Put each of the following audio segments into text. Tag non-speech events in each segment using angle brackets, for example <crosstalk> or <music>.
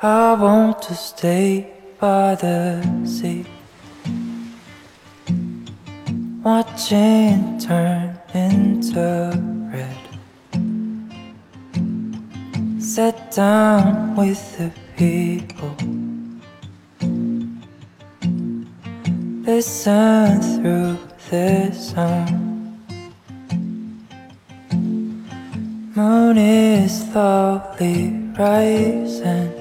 I want to stay by the sea, watching turn into red. Sit down with the people, listen through the sound. Moon is slowly rising.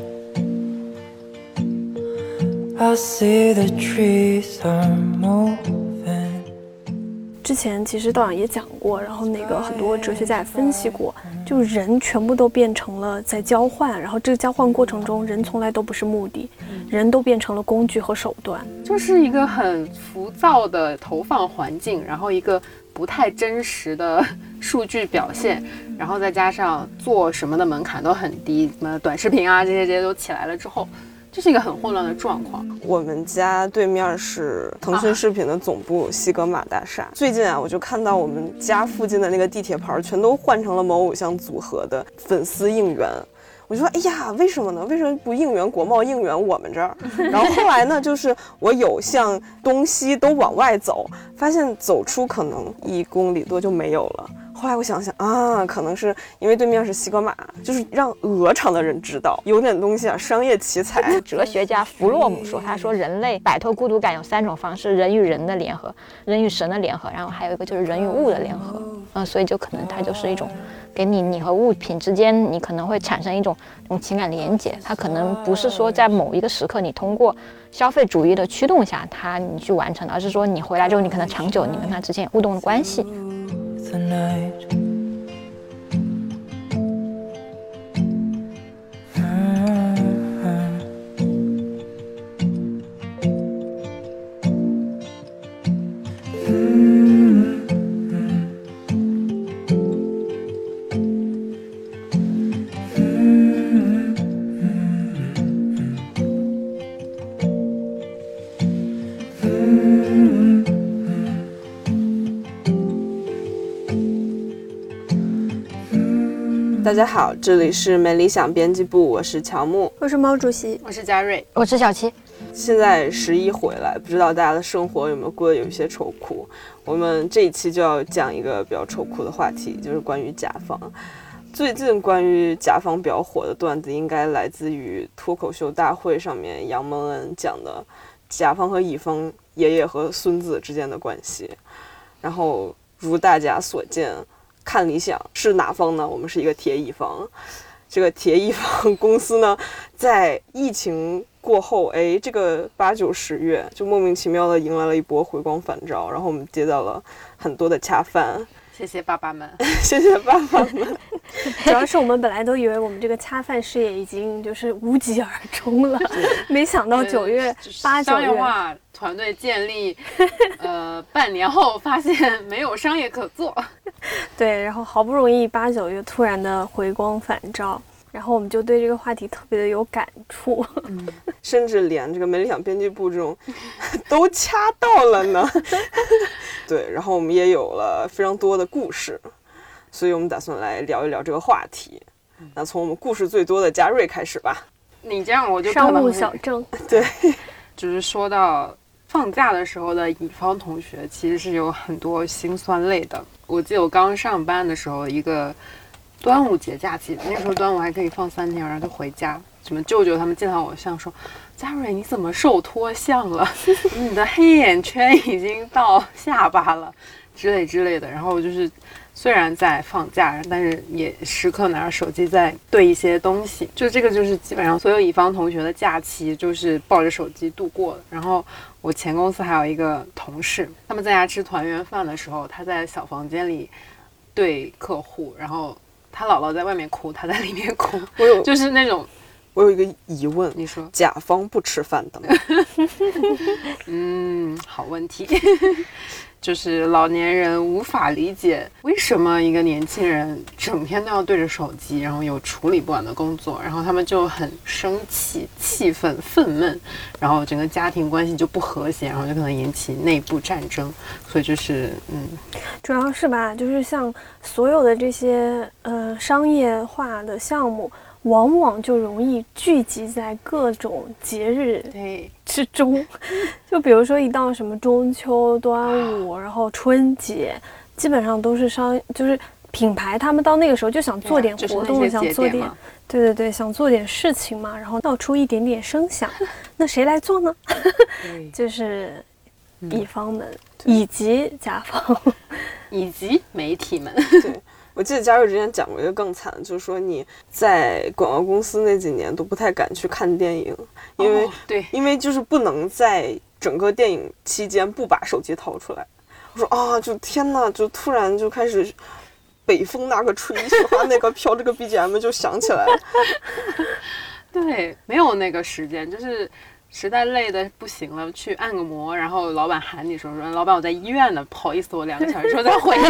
之前其实道长也讲过，然后那个很多哲学家也分析过，就人全部都变成了在交换，然后这个交换过程中，人从来都不是目的，人都变成了工具和手段。就是一个很浮躁的投放环境，然后一个不太真实的数据表现，然后再加上做什么的门槛都很低，什么短视频啊这些这些都起来了之后，这是一个很混乱的状况。我们家对面是腾讯视频的总部西格玛大厦。最近啊，我就看到我们家附近的那个地铁牌儿全都换成了某偶像组合的粉丝应援。我就说，哎呀，为什么呢？为什么不应援国贸，应援我们这儿？<laughs> 然后后来呢，就是我有向东西都往外走，发现走出可能一公里多就没有了。后来我想想啊，可能是因为对面是西格玛，就是让鹅厂的人知道有点东西啊，商业奇才。哲学家弗洛姆说，他说人类摆脱孤独感有三种方式：人与人的联合，人与神的联合，然后还有一个就是人与物的联合。嗯，所以就可能它就是一种给你你和物品之间，你可能会产生一种一种情感连接。它可能不是说在某一个时刻你通过消费主义的驱动下，它你去完成的，而是说你回来之后，你可能长久你跟它之间有互动的关系。The night. 家好，这里是没理想编辑部，我是乔木。我是毛主席，我是佳瑞，我是小七，现在十一回来，不知道大家的生活有没有过得有一些愁苦？我们这一期就要讲一个比较愁苦的话题，就是关于甲方。最近关于甲方比较火的段子，应该来自于脱口秀大会上面杨蒙恩讲的甲方和乙方爷爷和孙子之间的关系。然后如大家所见。看理想是哪方呢？我们是一个铁乙方。这个铁乙方公司呢，在疫情过后，哎，这个八九十月就莫名其妙的迎来了一波回光返照，然后我们接到了很多的恰饭。谢谢爸爸们，<laughs> 谢谢爸爸们。<laughs> 主要是我们本来都以为我们这个恰饭事业已经就是无疾而终了，没想到九月八九月。团队建立，呃，半年后发现没有商业可做，<laughs> 对，然后好不容易八九月突然的回光返照，然后我们就对这个话题特别的有感触，嗯，<laughs> 甚至连这个没理想编辑部这种 <laughs> 都掐到了呢，对，然后我们也有了非常多的故事，所以我们打算来聊一聊这个话题。那从我们故事最多的嘉瑞开始吧，你这样我就商务小郑，对，就是说到。放假的时候的乙方同学其实是有很多辛酸泪的。我记得我刚上班的时候，一个端午节假期，那时候端午还可以放三天，然后就回家。什么舅舅他们见到我像说：“佳瑞，你怎么瘦脱相了？<laughs> <laughs> 你的黑眼圈已经到下巴了，之类之类的。”然后就是。虽然在放假，但是也时刻拿着手机在对一些东西。就这个，就是基本上所有乙方同学的假期，就是抱着手机度过的。然后我前公司还有一个同事，他们在家吃团圆饭的时候，他在小房间里对客户，然后他姥姥在外面哭，他在里面哭。我有，就是那种，我有一个疑问，你说，甲方不吃饭的吗？<laughs> 嗯，好问题。就是老年人无法理解为什么一个年轻人整天都要对着手机，然后有处理不完的工作，然后他们就很生气、气愤、愤懑，然后整个家庭关系就不和谐，然后就可能引起内部战争。所以就是嗯，主要是吧，就是像所有的这些呃商业化的项目。往往就容易聚集在各种节日对，之中。<laughs> 就比如说一到什么中秋、端午，然后春节，基本上都是商，就是品牌他们到那个时候就想做点活动，就是想做点对对对，想做点事情嘛，然后闹出一点点声响。<laughs> 那谁来做呢？<laughs> 就是嗯乙方们、以及甲方。以及媒体们，我记得嘉瑞之前讲过一个更惨，就是说你在广告公司那几年都不太敢去看电影，因为、哦对因为就是不能在整个电影期间不把手机掏出来。我说啊，就天呐，就突然就开始北风那个吹，雪花那个飘，这个 BGM 就响起来了。<laughs> 对，没有那个时间，就是实在累的不行了，去按个摩，然后老板喊你说说，老板我在医院呢，不好意思，我两个小时之后再回你。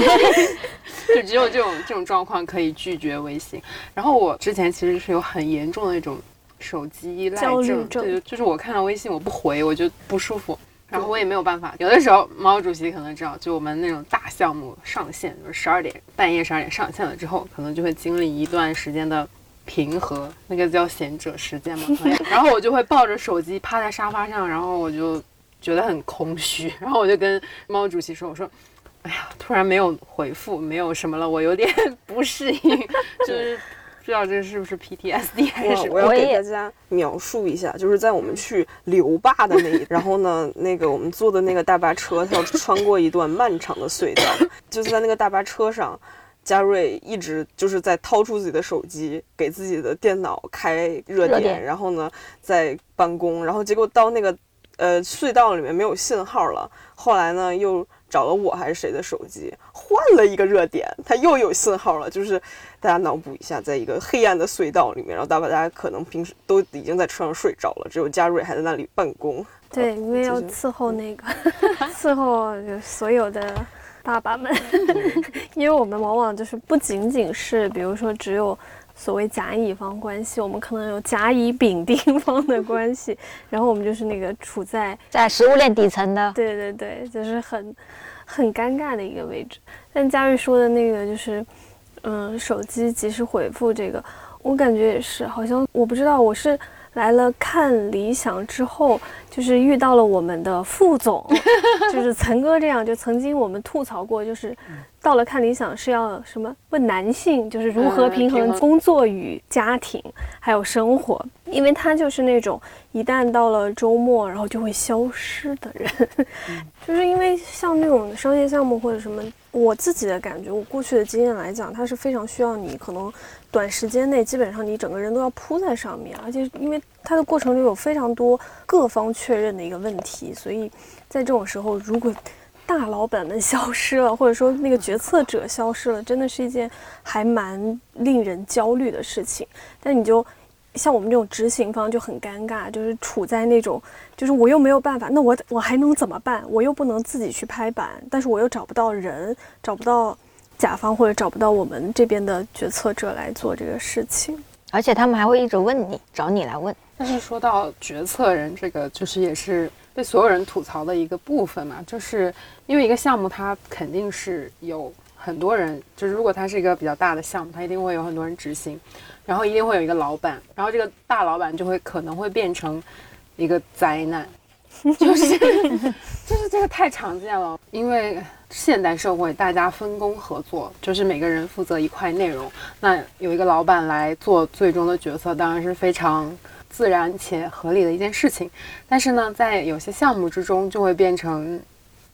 <laughs> 就只有这种这种状况可以拒绝微信。然后我之前其实是有很严重的那种手机依赖症，症对，就是我看到微信我不回，我就不舒服。然后我也没有办法，有的时候毛主席可能知道，就我们那种大项目上线，就是十二点半夜十二点上线了之后，可能就会经历一段时间的平和，那个叫贤者时间嘛。<laughs> 然后我就会抱着手机趴在沙发上，然后我就觉得很空虚，<laughs> 然后我就跟猫主席说：“我说，哎呀，突然没有回复，没有什么了，我有点不适应，就是不知道这是不是 PTSD 还是。”我我要给大家描述一下，就是在我们去留坝的那一，<laughs> 然后呢，那个我们坐的那个大巴车，它要穿过一段漫长的隧道，就是在那个大巴车上，嘉瑞一直就是在掏出自己的手机，给自己的电脑开热点，热点然后呢在办公，然后结果到那个呃隧道里面没有信号了，后来呢又找了我还是谁的手机，换了一个热点，它又有信号了。就是大家脑补一下，在一个黑暗的隧道里面，然后大大家可能平时都已经在车上睡着了，只有嘉瑞还在那里办公。对，因为要伺候那个 <laughs> 伺候就所有的爸爸们，<laughs> 因为我们往往就是不仅仅是比如说只有所谓甲乙方关系，我们可能有甲乙丙丁方的关系，<laughs> 然后我们就是那个处在在食物链底层的，对对对，就是很很尴尬的一个位置。但佳瑞说的那个就是，嗯，手机及时回复这个，我感觉也是，好像我不知道我是来了看理想之后，就是遇到了我们的副总，<laughs> 就是岑哥这样，就曾经我们吐槽过，就是到了看理想是要什么问男性，就是如何嗯平衡平衡工作与家庭还有生活，因为他就是那种一旦到了周末，然后就会消失的人，<laughs> 就是因为像那种商业项目或者什么，我自己的感觉，我过去的经验来讲，它是非常需要你可能短时间内，基本上你整个人都要扑在上面，而且因为它的过程中有非常多各方确认的一个问题，所以在这种时候，如果大老板们消失了，<laughs> 或者说那个决策者消失了，真的是一件还蛮令人焦虑的事情。但你就像我们这种执行方就很尴尬，就是处在那种，就是我又没有办法，那我我还能怎么办？我又不能自己去拍板，但是我又找不到人，找不到甲方或者找不到我们这边的决策者来做这个事情。而且他们还会一直问你，找你来问。但是说到决策人这个，就是也是被所有人吐槽的一个部分嘛，就是因为一个项目它肯定是有很多人，就是如果它是一个比较大的项目，它一定会有很多人执行，然后一定会有一个老板，然后这个大老板就会可能会变成一个灾难，就是 <laughs> 就是这个太常见了，因为现代社会大家分工合作，就是每个人负责一块内容，那有一个老板来做最终的决策，当然是非常自然且合理的一件事情。但是呢，在有些项目之中，就会变成，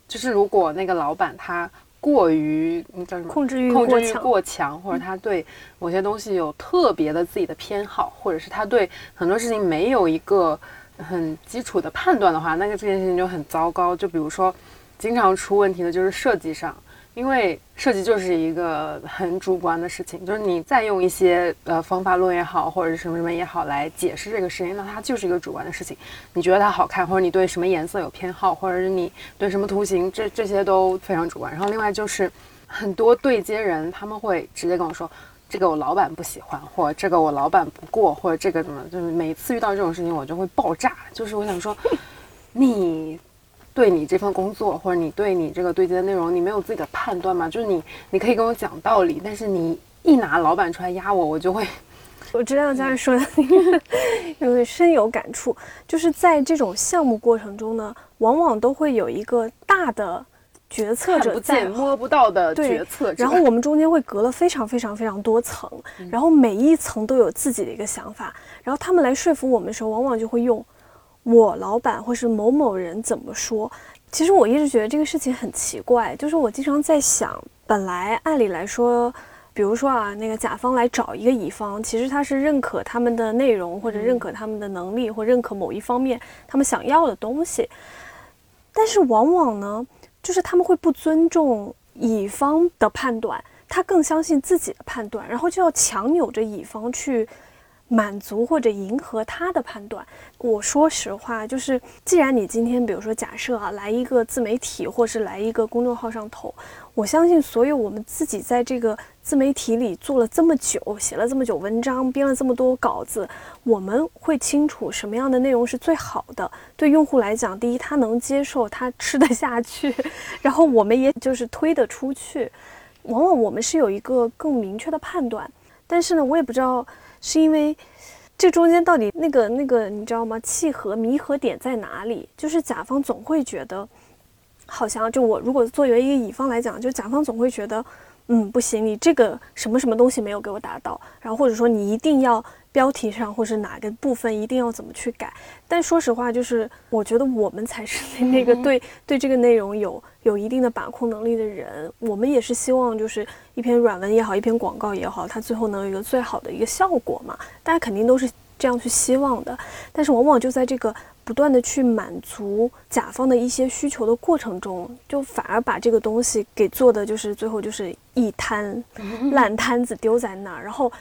就是如果那个老板他过于嗯叫什么控制欲控制欲过强过强，或者他对某些东西有特别的自己的偏好，或者是他对很多事情没有一个很基础的判断的话，那个这件事情就很糟糕。就比如说，经常出问题的就是设计上。因为设计就是一个很主观的事情，就是你再用一些呃方法论也好，或者是什么什么也好来解释这个事情，那它就是一个主观的事情。你觉得它好看，或者你对什么颜色有偏好，或者是你对什么图形，这这些都非常主观。然后另外就是很多对接人他们会直接跟我说，这个我老板不喜欢，或者这个我老板不过，或者这个怎么，就是每次遇到这种事情我就会爆炸。就是我想说，<laughs> 你对你这份工作，或者你对你这个对接的内容，你没有自己的判断吗？就是你，你可以跟我讲道理，但是你一拿老板出来压我，我就会我知道佳瑞说的那个，因为深有感触，就是在这种项目过程中呢，往往都会有一个大的决策者在不见摸不到的决策者，然后我们中间会隔了非常非常非常多层，然后每一层都有自己的一个想法，然后他们来说服我们的时候，往往就会用我老板或是某某人怎么说。其实我一直觉得这个事情很奇怪，就是我经常在想，本来按理来说。比如说啊，那个甲方来找一个乙方，其实他是认可他们的内容，或者认可他们的能力，或认可某一方面他们想要的东西。但是往往呢，就是他们会不尊重乙方的判断，他更相信自己的判断，然后就要强扭着乙方去满足或者迎合他的判断。我说实话，就是既然你今天比如说假设啊，来一个自媒体，或是来一个公众号上投，我相信所有我们自己在这个自媒体里做了这么久，写了这么久文章，编了这么多稿子，我们会清楚什么样的内容是最好的。对用户来讲，第一他能接受，他吃得下去，<laughs> 然后我们也就是推得出去。往往我们是有一个更明确的判断，但是呢，我也不知道是因为这中间到底那个那个你知道吗？契合弥合点在哪里？就是甲方总会觉得。好像就我如果作为一个乙方来讲，就甲方总会觉得，嗯，不行，你这个什么什么东西没有给我达到，然后或者说你一定要标题上或是哪个部分一定要怎么去改。但说实话，就是我觉得我们才是那个对对这个内容有有一定的把控能力的人。我们也是希望就是一篇软文也好，一篇广告也好，它最后能有一个最好的一个效果嘛。大家肯定都是这样去希望的，但是往往就在这个。不断的去满足甲方的一些需求的过程中，就反而把这个东西给做的就是最后就是一摊 <laughs> 烂摊子丢在那儿，然后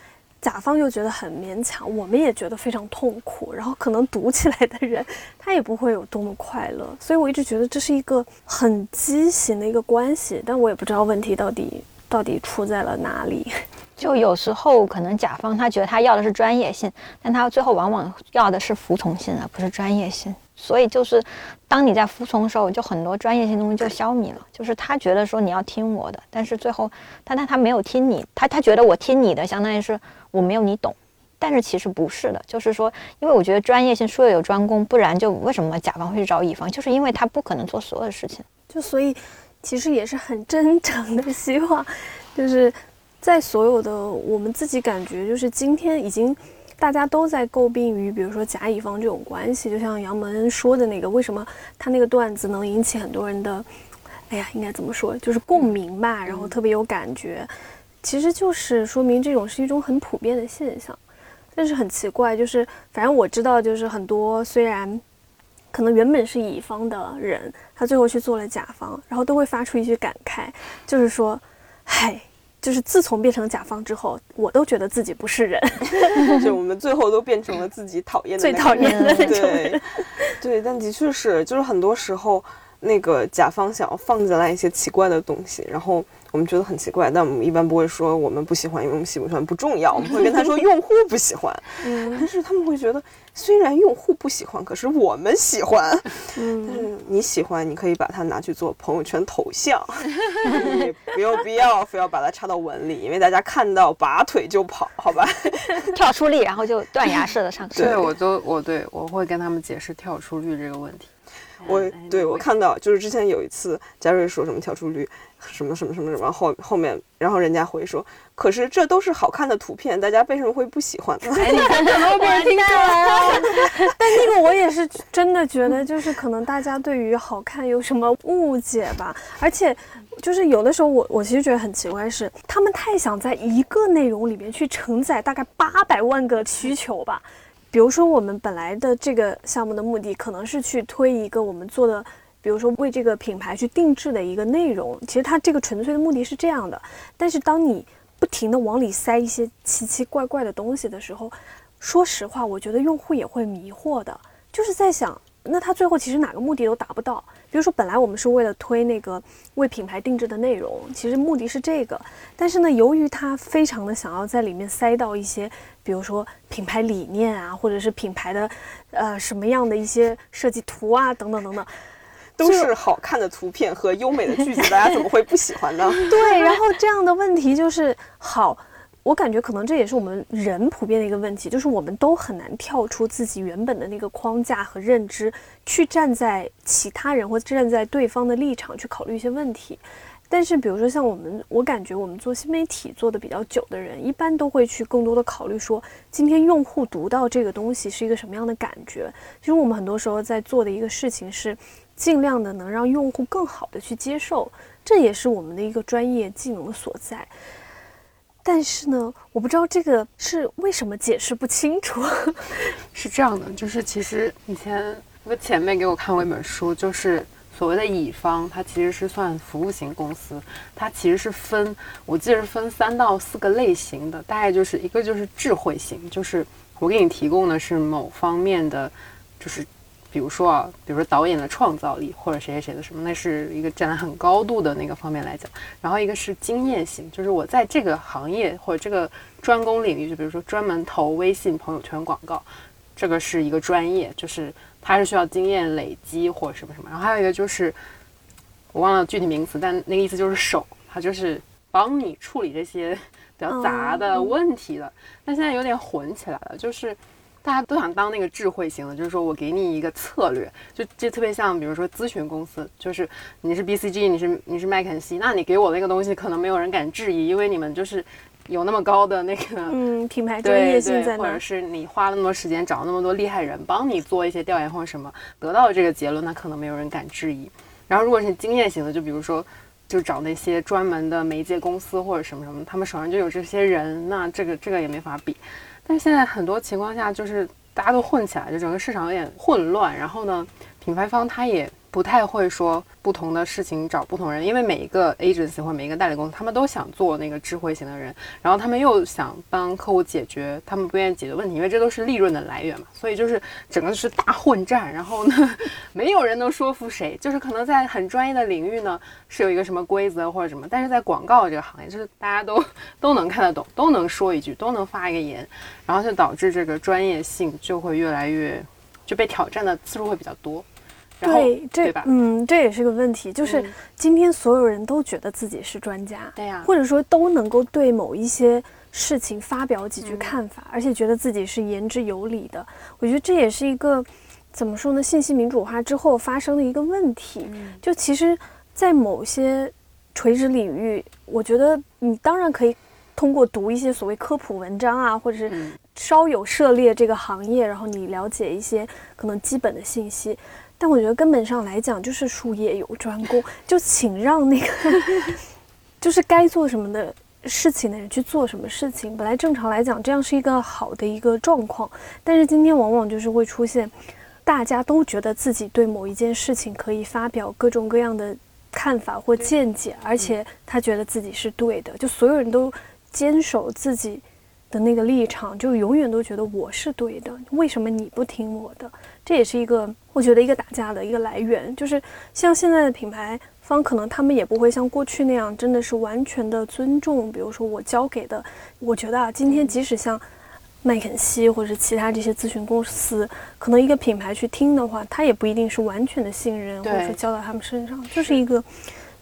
甲方又觉得很勉强，我们也觉得非常痛苦，然后可能读起来的人他也不会有多么快乐，所以我一直觉得这是一个很畸形的一个关系，但我也不知道问题到底 <laughs> 到底出在了哪里。就有时候可能甲方他觉得他要的是专业性，但他最后往往要的是服从性，而不是专业性。所以就是，当你在服从的时候，就很多专业性东西就消弭了。就是他觉得说你要听我的，但是最后，但他他没有听你，他他觉得我听你的，相当于是我没有你懂。但是其实不是的，就是说，因为我觉得专业性术业有专攻，不然就为什么甲方会去找乙方？就是因为他不可能做所有的事情。就所以，其实也是很真诚的希望，就是。在所有的我们自己感觉，就是今天已经大家都在诟病于，比如说甲乙方这种关系，就像杨蒙说的那个，为什么他那个段子能引起很多人的，哎呀，应该怎么说，就是共鸣吧，然后特别有感觉，其实就是说明这种是一种很普遍的现象。但是很奇怪，就是反正我知道，就是很多虽然可能原本是乙方的人，他最后去做了甲方，然后都会发出一句感慨，就是说，嗨。就是自从变成甲方之后，我都觉得自己不是人，<laughs> 就我们最后都变成了自己讨厌的最讨厌的那种人。对，但的确是，就是很多时候那个甲方想要放进来一些奇怪的东西，然后。我们觉得很奇怪，但我们一般不会说我们不喜欢，因为我们喜不喜欢不重要。我们会跟他说用户不喜欢，<laughs> 嗯，但是他们会觉得虽然用户不喜欢，可是我们喜欢，嗯，但是你喜欢，你可以把它拿去做朋友圈头像，<laughs> 你没有必要非要把它插到文里，因为大家看到拔腿就跑，好吧？<laughs> 跳出力，然后就断崖式的上升。对，我都我对我会跟他们解释跳出率这个问题。我对我看到就是之前有一次嘉瑞说什么跳出率。什么什么什么什么后后面，然后人家回说，可是这都是好看的图片，大家为什么会不喜欢呢？<laughs> 哎，你看怎么被人听出来了？<laughs> 但那个我也是真的觉得，就是可能大家对于好看有什么误解吧。而且，就是有的时候我我其实觉得很奇怪，是他们太想在一个内容里面去承载大概八百万个需求吧。比如说，我们本来的这个项目的目的可能是去推一个我们做的。比如说为这个品牌去定制的一个内容，其实它这个纯粹的目的是这样的。但是当你不停的往里塞一些奇奇怪怪的东西的时候，说实话，我觉得用户也会迷惑的。就是在想，那他最后其实哪个目的都达不到。比如说，本来我们是为了推那个为品牌定制的内容，其实目的是这个。但是呢，由于他非常的想要在里面塞到一些，比如说品牌理念啊，或者是品牌的呃什么样的一些设计图啊，等等等等。都是好看的图片和优美的句子，大家怎么会不喜欢呢？<laughs> 对，然后这样的问题就是好，我感觉可能这也是我们人普遍的一个问题，就是我们都很难跳出自己原本的那个框架和认知，去站在其他人或者站在对方的立场去考虑一些问题。但是，比如说像我们，我感觉我们做新媒体做的比较久的人，一般都会去更多的考虑说，今天用户读到这个东西是一个什么样的感觉。其实我们很多时候在做的一个事情是，尽量的能让用户更好的去接受，这也是我们的一个专业技能所在。但是呢，我不知道这个是为什么解释不清楚。<laughs> 是这样的，就是其实以前有个前辈给我看过一本书，就是所谓的乙方，它其实是算服务型公司，它其实是分，我记得是分三到四个类型的，大概就是一个就是智慧型，就是我给你提供的是某方面的，就是。比如说啊，比如说导演的创造力，或者谁谁谁的什么，那是一个站在很高度的那个方面来讲。然后一个是经验型，就是我在这个行业或者这个专攻领域，就比如说专门投微信朋友圈广告，这个是一个专业，就是它是需要经验累积或什么什么。然后还有一个就是我忘了具体名词，但那个意思就是手，它就是帮你处理这些比较杂的问题的。但现在有点混起来了，就是。大家都想当那个智慧型的，就是说我给你一个策略，就这特别像，比如说咨询公司，就是你是 BCG，你是你是麦肯锡，那你给我那个东西，可能没有人敢质疑，因为你们就是有那么高的那个 <laughs> 嗯品牌专业性在那，或者是你花了那么多时间找那么多厉害人帮你做一些调研或者什么，得到这个结论，那可能没有人敢质疑。然后如果是经验型的，就比如说就找那些专门的媒介公司或者什么什么，他们手上就有这些人，那这个这个也没法比。但是现在很多情况下，就是大家都混起来，就整个市场有点混乱。然后呢，品牌方他也。不太会说不同的事情找不同人，因为每一个 agency 或每一个代理公司，他们都想做那个智慧型的人，然后他们又想帮客户解决他们不愿意解决问题，因为这都是利润的来源嘛。所以就是整个是大混战，然后呢，<laughs> 没有人能说服谁。就是可能在很专业的领域呢，是有一个什么规则或者什么，但是在广告这个行业，就是大家都 <laughs> 都能看得懂，都能说一句，都能发一个言，然后就导致这个专业性就会越来越就被挑战的次数会比较多。对，这嗯，这也是个问题，就是今天所有人都觉得自己是专家，对呀，或者说都能够对某一些事情发表几句看法，而且觉得自己是言之有理的。我觉得这也是一个怎么说呢？信息民主化之后发生的一个问题。就其实，在某些垂直领域，我觉得你当然可以通过读一些所谓科普文章啊，或者是稍有涉猎这个行业，然后你了解一些可能基本的信息。但我觉得根本上来讲，就是术业有专攻，就请让那个，<laughs> 就是该做什么的事情的人去做什么事情。本来正常来讲，这样是一个好的一个状况。但是今天往往就是会出现，大家都觉得自己对某一件事情可以发表各种各样的看法或见解，而且他觉得自己是对的，就所有人都坚守自己的那个立场，就永远都觉得我是对的，为什么你不听我的？这也是一个，我觉得一个打架的一个来源，就是像现在的品牌方，可能他们也不会像过去那样，真的是完全的尊重。比如说我交给的，我觉得啊，今天即使像麦肯锡或者是其他这些咨询公司，可能一个品牌去听的话，他也不一定是完全的信任，或者说交到他们身上，就是一个，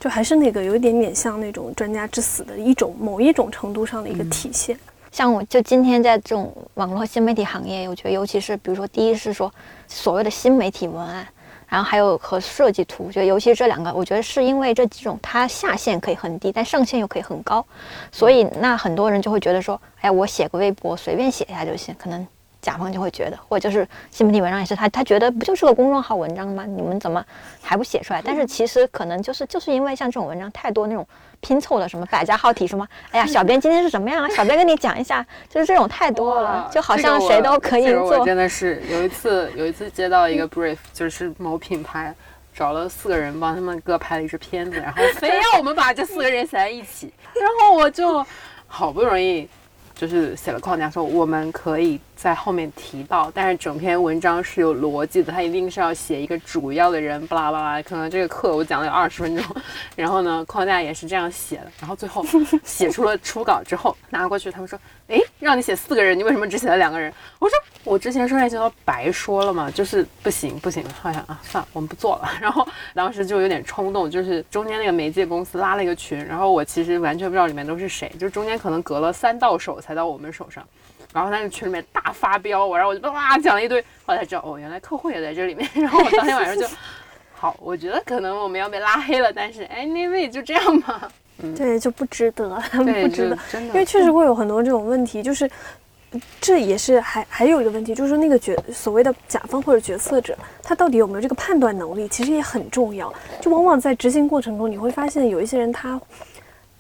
就还是那个有一点点像那种专家之死的一种某一种程度上的一个体现。像我就今天在这种网络新媒体行业，我觉得尤其是比如说，第一是说所谓的新媒体文案，然后还有和设计图，我觉得尤其是这两个，我觉得是因为这几种它下限可以很低，但上限又可以很高，所以那很多人就会觉得说，哎，我写个微博随便写一下就行，可能。甲方就会觉得，或者就是新媒体文章也是他，他觉得不就是个公众号文章吗？你们怎么还不写出来？但是其实可能就是就是因为像这种文章太多那种拼凑的什么百家号体什么，哎呀，小编今天是什么样啊？小编跟你讲一下，<laughs> 就是这种太多了，就好像谁都可以做。真的是有一次有一次接到一个 brief，就是某品牌找了四个人帮他们各拍了一支片子，然后非要我们把这四个人写在一起，然后我就好不容易。就是写了框架，说我们可以在后面提到，但是整篇文章是有逻辑的，它一定是要写一个主要的人，巴拉巴拉。可能这个课我讲了有二十分钟，然后呢，框架也是这样写的，然后最后写出了初稿之后拿过去，他们说，哎，让你写四个人，你为什么只写了两个人？我说我之前商业营销白说了嘛，就是不行不行，好像啊算了，我们不做了。<laughs> 然后当时就有点冲动，就是中间那个媒介公司拉了一个群，然后我其实完全不知道里面都是谁，就中间可能隔了三到手才到我们手上。然后那个群里面大发飙我，然后我就哇讲了一堆，后来才知道哦，原来客户也在这里面。<laughs> 然后我当天晚上就，好，我觉得可能我们要被拉黑了，但是哎，那位就这样吧。对，就不值得，<laughs> 不值得，真的，因为确实会有很多这种问题，就是这也是还还有一个问题，就是说那个角所谓的甲方或者决策者，他到底有没有这个判断能力，其实也很重要。就往往在执行过程中，你会发现有一些人他。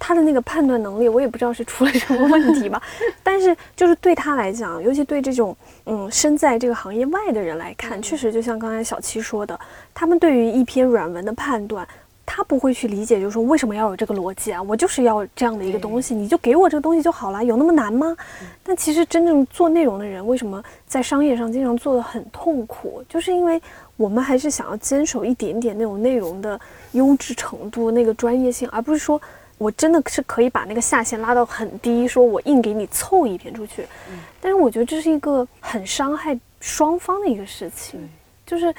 他的那个判断能力，我也不知道是出了什么问题吧。<laughs> 但是就是对他来讲，尤其对这种嗯身在这个行业外的人来看，确实就像刚才小七说的，他们对于一篇软文的判断，他不会去理解，就是说为什么要有这个逻辑啊？我就是要这样的一个东西，你就给我这个东西就好了，有那么难吗？但其实真正做内容的人，为什么在商业上经常做的很痛苦？就是因为我们还是想要坚守一点点那种内容的优质程度、那个专业性，而不是说。我真的是可以把那个下限拉到很低，说我硬给你凑一篇出去，但是我觉得这是一个很伤害双方的一个事情，就是，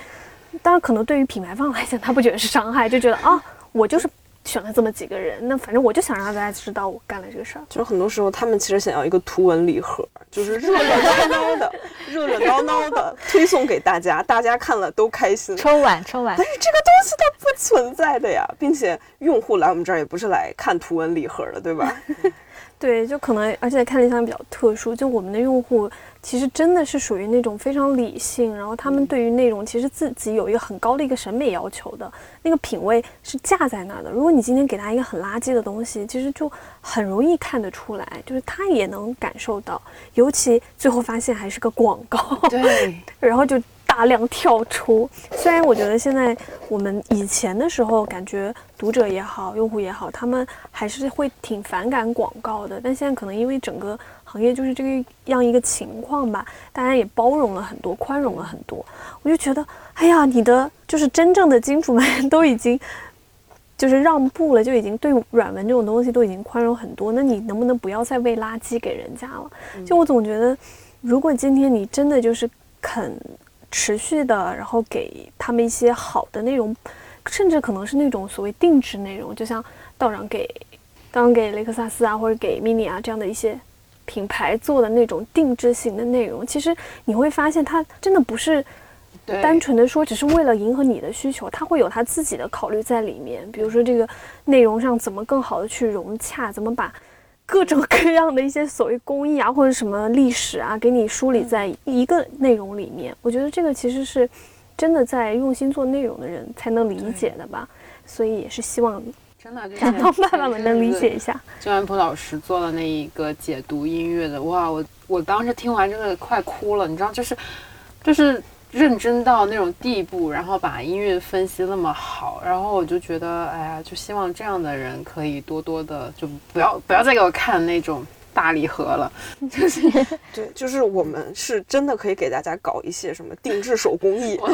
当然可能对于品牌方来讲，他不觉得是伤害，就觉得啊，我就是。选了这么几个人，那反正我就想让大家知道我干了这个事儿。就是很多时候，他们其实想要一个图文礼盒，就是热热闹闹的、热热闹闹的 <laughs> 推送给大家，大家看了都开心。春晚，春晚。但是这个东西它不存在的呀，并且用户来我们这儿也不是来看图文礼盒的，对吧？<laughs> 对，就可能，而且看理想比较特殊，就我们的用户。其实真的是属于那种非常理性，然后他们对于内容其实自己有一个很高的一个审美要求的，那个品味是架在那儿的。如果你今天给他一个很垃圾的东西，其实就很容易看得出来，就是他也能感受到，尤其最后发现还是个广告，对，<laughs> 然后就。大量跳出，虽然我觉得现在我们以前的时候，感觉读者也好，用户也好，他们还是会挺反感广告的。但现在可能因为整个行业就是这个样一个情况吧，大家也包容了很多，宽容了很多。我就觉得，哎呀，你的就是真正的金主们 <laughs> 都已经就是让步了，就已经对软文这种东西都已经宽容很多。那你能不能不要再喂垃圾给人家了？就我总觉得，如果今天你真的就是肯。持续的，然后给他们一些好的内容，甚至可能是那种所谓定制内容，就像道长给，道长给雷克萨斯啊，或者给 mini 啊这样的一些品牌做的那种定制型的内容，其实你会发现，它真的不是单纯的说只是为了迎合你的需求，它会有它自己的考虑在里面。比如说这个内容上怎么更好的去融洽，怎么把。各种各样的一些所谓工艺啊，或者什么历史啊，给你梳理在一个内容里面。我觉得这个其实是真的在用心做内容的人才能理解的吧。所以也是希望真的甲方爸爸们能理解一下。金安普老师做的那一个解读音乐的，哇，我我当时听完真的快哭了，你知道，就是就是。认真到那种地步，然后把音乐分析那么好，然后我就觉得，哎呀，就希望这样的人可以多多的，就不要不要再给我看那种大礼盒了。就是对，就是我们是真的可以给大家搞一些什么定制手工艺，<laughs>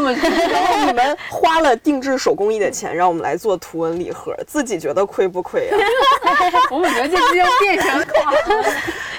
然后你们花了定制手工艺的钱，让我们来做图文礼盒，自己觉得亏不亏啊？<laughs> 我们觉得这就变成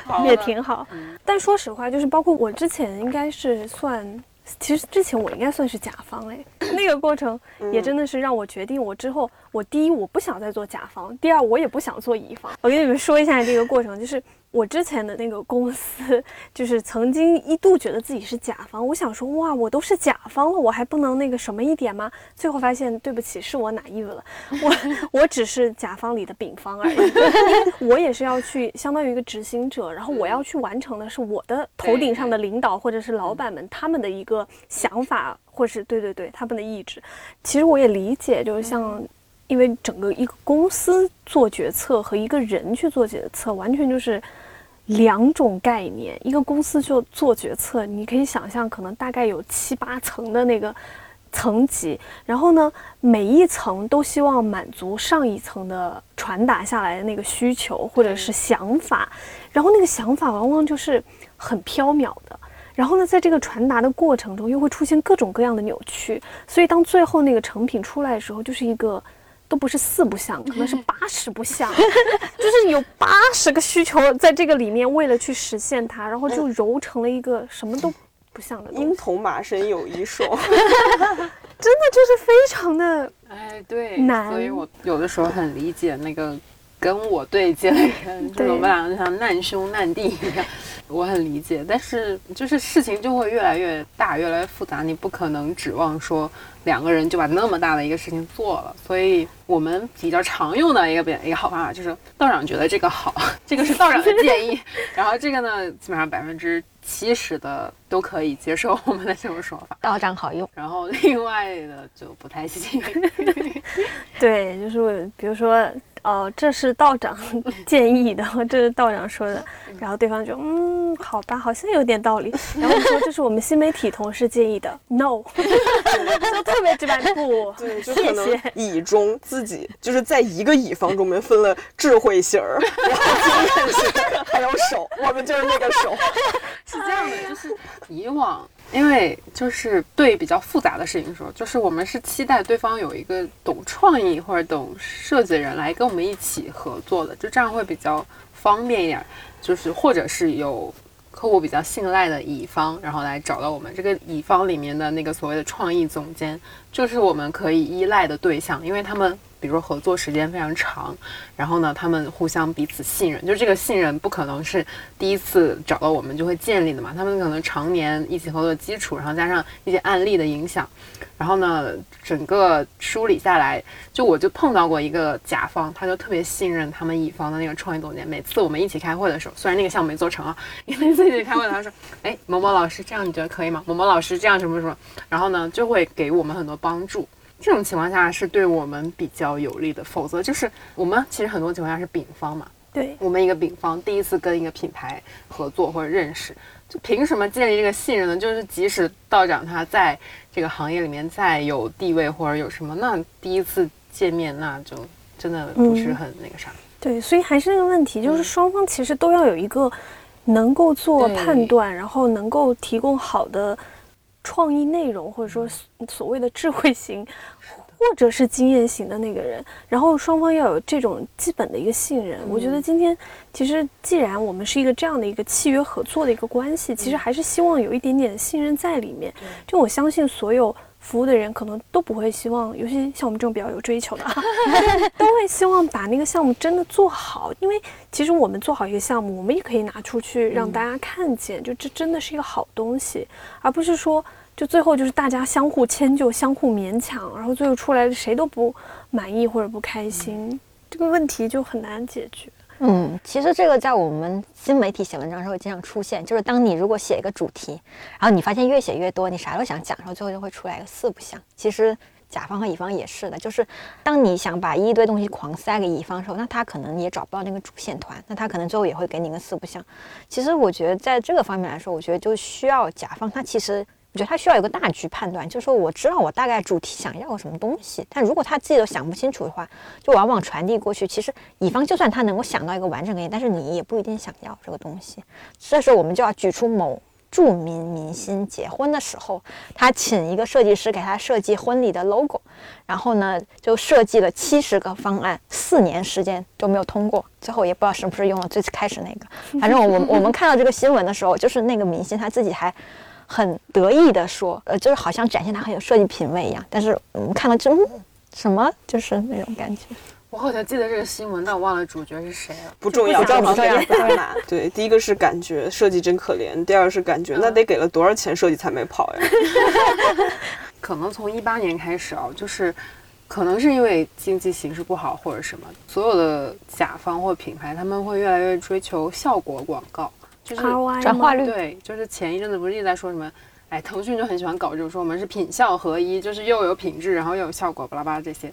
垮，也挺好。但说实话，就是包括我之前应该是算。其实之前我应该算是甲方哎，<laughs> 那个过程也真的是让我决定，我之后我第一我不想再做甲方，第二我也不想做乙方。我跟你们说一下这个过程，就是。我之前的那个公司，就是曾经一度觉得自己是甲方。我想说，哇，我都是甲方了，我还不能那个什么一点吗？最后发现，对不起，是我哪意了。我 <laughs> 我只是甲方里的丙方而已。<laughs> 我也是要去相当于一个执行者，然后我要去完成的是我的头顶上的领导或者是老板们他们的一个想法，或是对对对他们的意志。其实我也理解，就是像。因为整个一个公司做决策和一个人去做决策，完全就是两种概念。一个公司就做决策，你可以想象，可能大概有七八层的那个层级，然后呢，每一层都希望满足上一层的传达下来的那个需求或者是想法，然后那个想法往往就是很飘渺的，然后呢，在这个传达的过程中又会出现各种各样的扭曲，所以当最后那个成品出来的时候，就是一个。都不是四不像，可能是八十不像，<laughs> 就是有八十个需求在这个里面，为了去实现它，然后就揉成了一个什么都不像的东鹰西，头马身有一手，<laughs> 真的就是非常的哎，对，难。所以我有的时候很理解那个跟我对接的人，就是我们两个就像难兄难弟一样，我很理解。但是就是事情就会越来越大，越来越复杂，你不可能指望说两个人就把那么大的一个事情做了。所以我们比较常用的一个比一个好方法就是，<laughs> 道长觉得这个好，这个是道长的建议，然后这个呢，基本上百分之七十的都可以接受我们的这种说法。道长好用。然后另外的就不太行。<laughs> 对，就是比如说，哦，这是道长 <laughs> 建议的，这是道长说的，然后对方就嗯，好吧，好像有点道理。然后我说这是我们新媒体同事建议的，no，<laughs> 就特别直白，不，对，就谢可能谢。乙中自己就是在一个乙方中面分了智慧型儿，然后经验型儿，还有手，我们就是那个手。<laughs> 是这样的，就是以往，因为就是对比较复杂的事情说，就是我们是期待对方有一个懂创意或者懂设计的人来跟我们一起合作的，就这样会比较方便一点。就是或者是有客户比较信赖的乙方，然后来找到我们这个乙方里面的那个所谓的创意总监，就是我们可以依赖的对象，因为他们比如说合作时间非常长，然后呢，他们互相彼此信任，就这个信任不可能是第一次找到我们就会建立的嘛，他们可能常年一起合作的基础，然后加上一些案例的影响，然后呢，整个梳理下来，就我就碰到过一个甲方，他就特别信任他们乙方的那个创意总监，每次我们一起开会的时候，虽然那个项目没做成啊，每次一起开会，他说，哎，某某老师这样你觉得可以吗？某某老师这样什么什么，然后呢，就会给我们很多帮助。这种情况下是对我们比较有利的，否则就是我们其实很多情况下是丙方嘛，对，我们一个丙方第一次跟一个品牌合作或者认识，就凭什么建立这个信任呢？就是即使道长他在这个行业里面再有地位或者有什么，那第一次见面那就真的不是很那个啥。对，所以还是那个问题，就是嗯双方其实都要有一个能够做判断，然后能够提供好的创意内容，或者说所所谓的智慧型，或者是经验型的那个人，然后双方要有这种基本的一个信任。我觉得今天其实既然我们是一个这样的一个契约合作的一个关系，其实还是希望有一点点信任在里面。就我相信所有。服务的人可能都不会希望，尤其像我们这种比较有追求的啊，<laughs> 都会希望把那个项目真的做好，因为其实我们做好一个项目，我们也可以拿出去让大家看见，就这真的是一个好东西，而不是说就最后就是大家相互迁就、相互勉强，然后最后出来谁都不满意或者不开心，这个问题就很难解决。嗯，其实这个在我们新媒体写文章的时候经常出现，就是当你如果写一个主题，然后你发现越写越多，你啥都想讲，然后最后就会出来一个四不像。其实甲方和乙方也是的，就是当你想把一堆东西狂塞给乙方的时候，那他可能也找不到那个主线团，那他可能最后也会给你一个四不像。其实我觉得在这个方面来说，我觉得就需要甲方他其实。我觉得他需要有个大局判断，就是说我知道我大概主题想要个什么东西，但如果他自己都想不清楚的话，就往往传递过去。其实乙方就算他能够想到一个完整给你，但是你也不一定想要这个东西。这时候我们就要举出某著名明星结婚的时候，他请一个设计师给他设计婚礼的 logo，然后呢就设计了七十个方案，四年时间都没有通过，最后也不知道是不是用了最开始那个。反正我我们看到这个新闻的时候，就是那个明星他自己还。很得意的说，呃，就是好像展现他很有设计品味一样。但是我们看到这、嗯、什么，就是那种感觉。我好像记得这个新闻，但我忘了主角是谁了。不重要，不重要不重要不重要。<laughs> 对，第一个是感觉设计真可怜，第二是感觉那得给了多少钱设计才没跑呀？<laughs> 可能从一八年开始啊，就是可能是因为经济形势不好或者什么，所有的甲方或品牌他们会越来越追求效果广告，就是转化率。对，就是前一阵子不是一直在说什么，哎，腾讯就很喜欢搞这种说我们是品效合一，就是又有品质，然后又有效果，巴拉巴拉这些。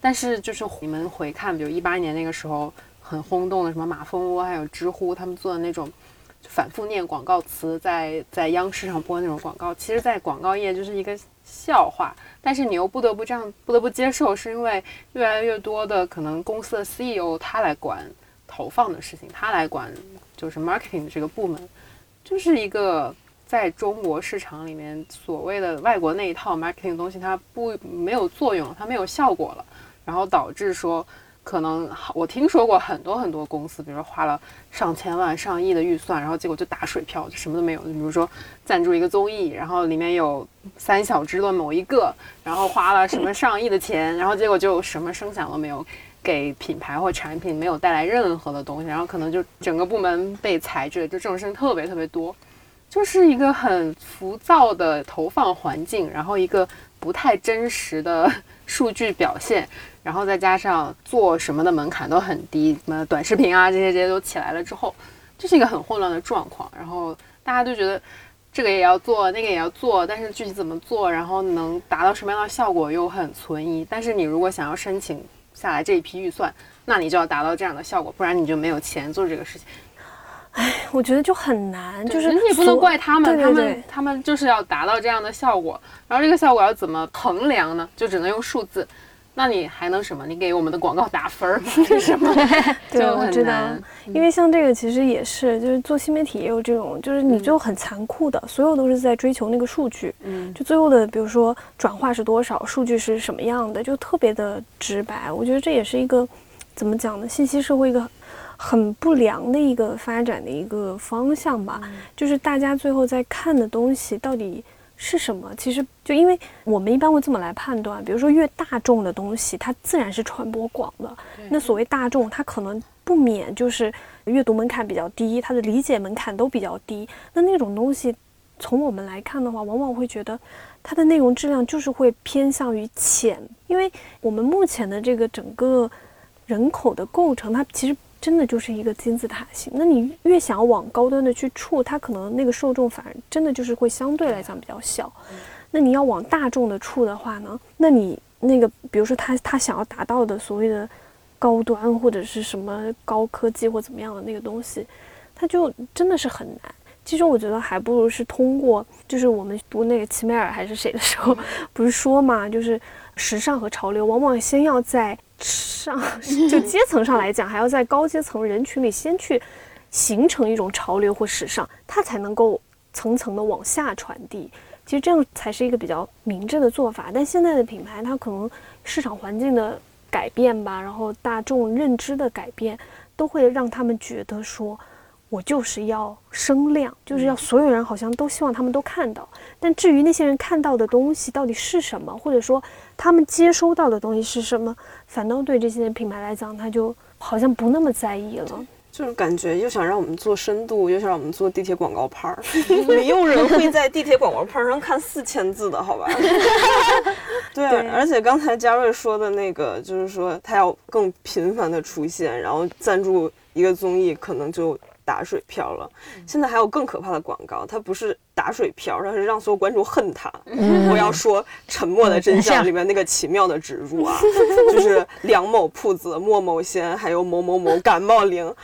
但是就是你们回看，比如一八年那个时候很轰动的什么马蜂窝，还有知乎他们做的那种反复念广告词，在在央视上播那种广告，其实，在广告业就是一个笑话。但是你又不得不这样，不得不接受，是因为越来越多的可能公司的 CEO 他来管投放的事情，他来管就是 marketing 的这个部门，就是一个在中国市场里面所谓的外国那一套 marketing 东西，它不没有作用，它没有效果了。然后导致说，可能我听说过很多很多公司，比如说花了上千万、上亿的预算，然后结果就打水漂，就什么都没有。比如说赞助一个综艺，然后里面有三小只的某一个，然后花了什么上亿的钱，然后结果就什么声响都没有，给品牌或产品没有带来任何的东西，然后可能就整个部门被裁制，就这种事情特别特别多，就是一个很浮躁的投放环境，然后一个不太真实的数据表现。<laughs> 然后再加上做什么的门槛都很低，什么短视频啊这些这些都起来了之后，这是一个很混乱的状况。然后大家都觉得这个也要做，那个也要做，但是具体怎么做，然后能达到什么样的效果又很存疑。但是你如果想要申请下来这一批预算，那你就要达到这样的效果，不然你就没有钱做这个事情。唉，我觉得就很难，就是你也不能怪他们，他们他们就是要达到这样的效果，然后这个效果要怎么衡量呢？就只能用数字。那你还能什么？你给我们的广告打分 <laughs> 是什么？对，我知道，因为像这个其实也是，就是做新媒体也有这种，就是你就很残酷的，所有都是在追求那个数据，嗯，就最后的，比如说转化是多少，数据是什么样的，就特别的直白。我觉得这也是一个怎么讲呢？信息社会一个很不良的一个发展的一个方向吧，就是大家最后在看的东西到底。是什么？其实就因为我们一般会这么来判断，比如说越大众的东西，它自然是传播广的。那所谓大众，它可能不免就是阅读门槛比较低，它的理解门槛都比较低。那那种东西，从我们来看的话，往往会觉得它的内容质量就是会偏向于浅，因为我们目前的这个整个人口的构成，它其实。真的就是一个金字塔型，那你越想要往高端的去触，它可能那个受众反而真的就是会相对来讲比较小。那你要往大众的触的话呢，那你那个比如说他他想要达到的所谓的高端或者是什么高科技或怎么样的那个东西，它就真的是很难。其实我觉得还不如是通过，就是我们读那个齐美尔还是谁的时候，<laughs> 不是说嘛，就是时尚和潮流往往先要在。上 <laughs> 就阶层上来讲，还要在高阶层人群里先去形成一种潮流或时尚，它才能够层层的往下传递。其实这样才是一个比较明智的做法。但现在的品牌，它可能市场环境的改变吧，然后大众认知的改变，都会让他们觉得说，我就是要声量，就是要所有人好像都希望他们都看到。但至于那些人看到的东西到底是什么，或者说他们接收到的东西是什么？反倒对这些品牌来讲，他就好像不那么在意了。就是感觉又想让我们做深度，又想让我们做地铁广告牌儿，<laughs> 没有人会在地铁广告牌上看四千字的，好吧？<laughs> 对啊，而且刚才嘉瑞说的那个，就是说他要更频繁的出现，然后赞助一个综艺，可能就打水漂了。现在还有更可怕的广告，它不是打水漂，它是让所有观众恨他。我要说《沉默的真相》里面那个奇妙的植入啊，<laughs> 就是梁某铺子、莫某仙，还有某某某感冒灵。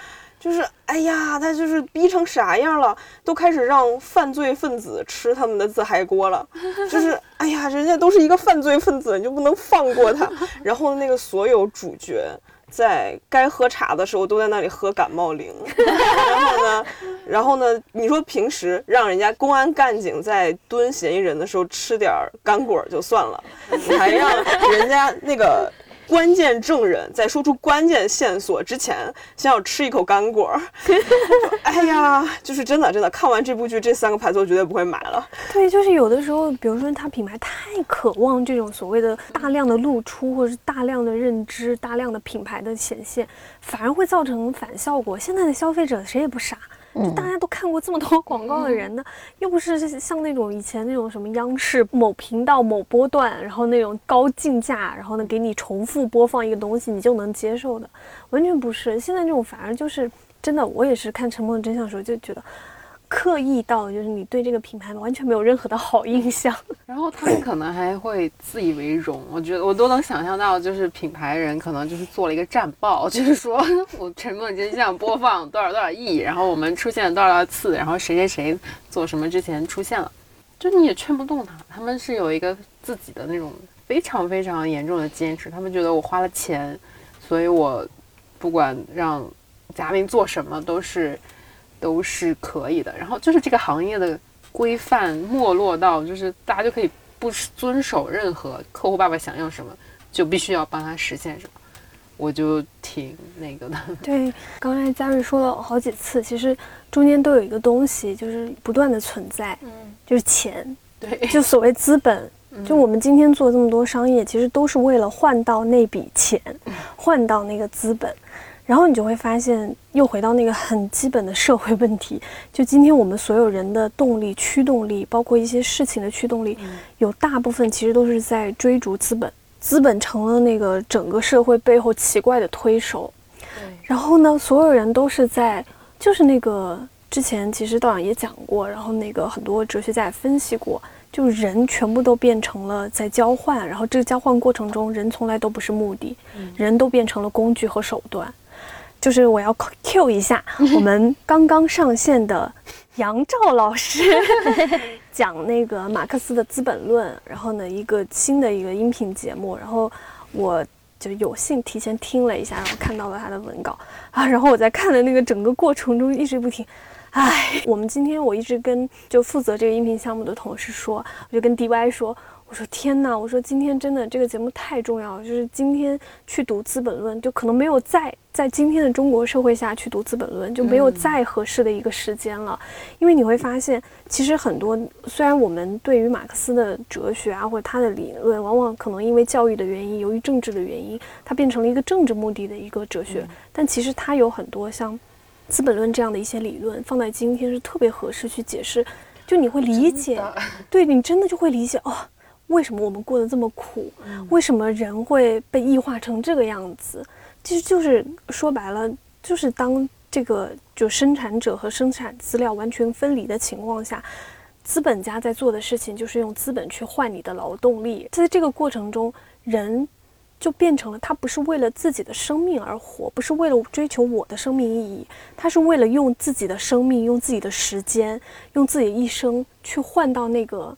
就是，哎呀，他就是逼成啥样了，都开始让犯罪分子吃他们的自嗨锅了。就是，哎呀，人家都是一个犯罪分子，你就不能放过他。然后那个所有主角在该喝茶的时候都在那里喝感冒灵。然后呢，然后呢，你说平时让人家公安干警在蹲嫌疑人的时候吃点干果就算了，你还让人家那个。关键证人在说出关键线索之前，先要吃一口干果。<laughs> 哎呀，就是真的，真的，看完这部剧，这三个牌子我绝对不会买了。对，就是有的时候，比如说他品牌太渴望这种所谓的大量的露出，或者是大量的认知、大量的品牌的显现，反而会造成反效果。现在的消费者谁也不傻。就大家都看过这么多广告的人呢，又不是像那种以前那种什么央视某频道某波段，然后那种高竞价，然后呢给你重复播放一个东西你就能接受的，完全不是。现在这种反而就是真的，我也是看《沉默的真相》的时候就觉得。刻意到就是你对这个品牌完全没有任何的好印象，<laughs> 然后他们可能还会自以为荣。我觉得我都能想象到，就是品牌人可能就是做了一个战报，就是说 <laughs> 我沉默真相播放多少多少亿，然后我们出现了多少多少次，然后谁谁谁做什么之前出现了，就你也劝不动他。他们是有一个自己的那种非常非常严重的坚持，他们觉得我花了钱，所以我不管让嘉宾做什么都是。都是可以的，然后就是这个行业的规范没落到，就是大家就可以不遵守任何客户爸爸想要什么，就必须要帮他实现什么，我就挺那个的。对，刚才佳瑞说了好几次，其实中间都有一个东西，就是不断的存在，嗯，就是钱，对，就所谓资本。就我们今天做这么多商业，其实都是为了换到那笔钱，换到那个资本。然后你就会发现，又回到那个很基本的社会问题。<laughs> 就今天我们所有人的动力、驱动力，包括一些事情的驱动力，有大部分其实都是在追逐资本。资本成了那个整个社会背后奇怪的推手。然后呢，所有人都是在，就是那个之前其实道长也讲过，然后那个很多哲学家也分析过。就人全部都变成了在交换，然后这个交换过程中，人从来都不是目的，人都变成了工具和手段。就是我要 Q 一下 <laughs> 我们刚刚上线的杨照老师讲那个马克思的《资本论》，然后呢一个新的一个音频节目，然后我就有幸提前听了一下，然后看到了他的文稿 <laughs> 啊，然后我在看的那个整个过程中一直不停。<sighs> 唉，我们今天我一直跟就负责这个音频项目的同事说，我就跟 DY 说，我说天哪，我说今天真的这个节目太重要了，就是今天去读《资本论》，就可能没有再在今天的中国社会下去读《资本论》，就没有再合适的一个时间了。因为你会发现，其实很多虽然我们对于马克思的哲学啊，或者他的理论，往往可能因为教育的原因，由于政治的原因，它变成了一个政治目的的一个哲学，但其实它有很多像。《资本论》这样的一些理论放在今天是特别合适去解释，就你会理解，对你真的就会理解哦，为什么我们过得这么苦？为什么人会被异化成这个样子？其实就是说白了，就是当这个就生产者和生产资料完全分离的情况下，资本家在做的事情就是用资本去换你的劳动力，在这个过程中，人。就变成了他不是为了自己的生命而活，不是为了追求我的生命意义，他是为了用自己的生命、用自己的时间、用自己的一生去换到那个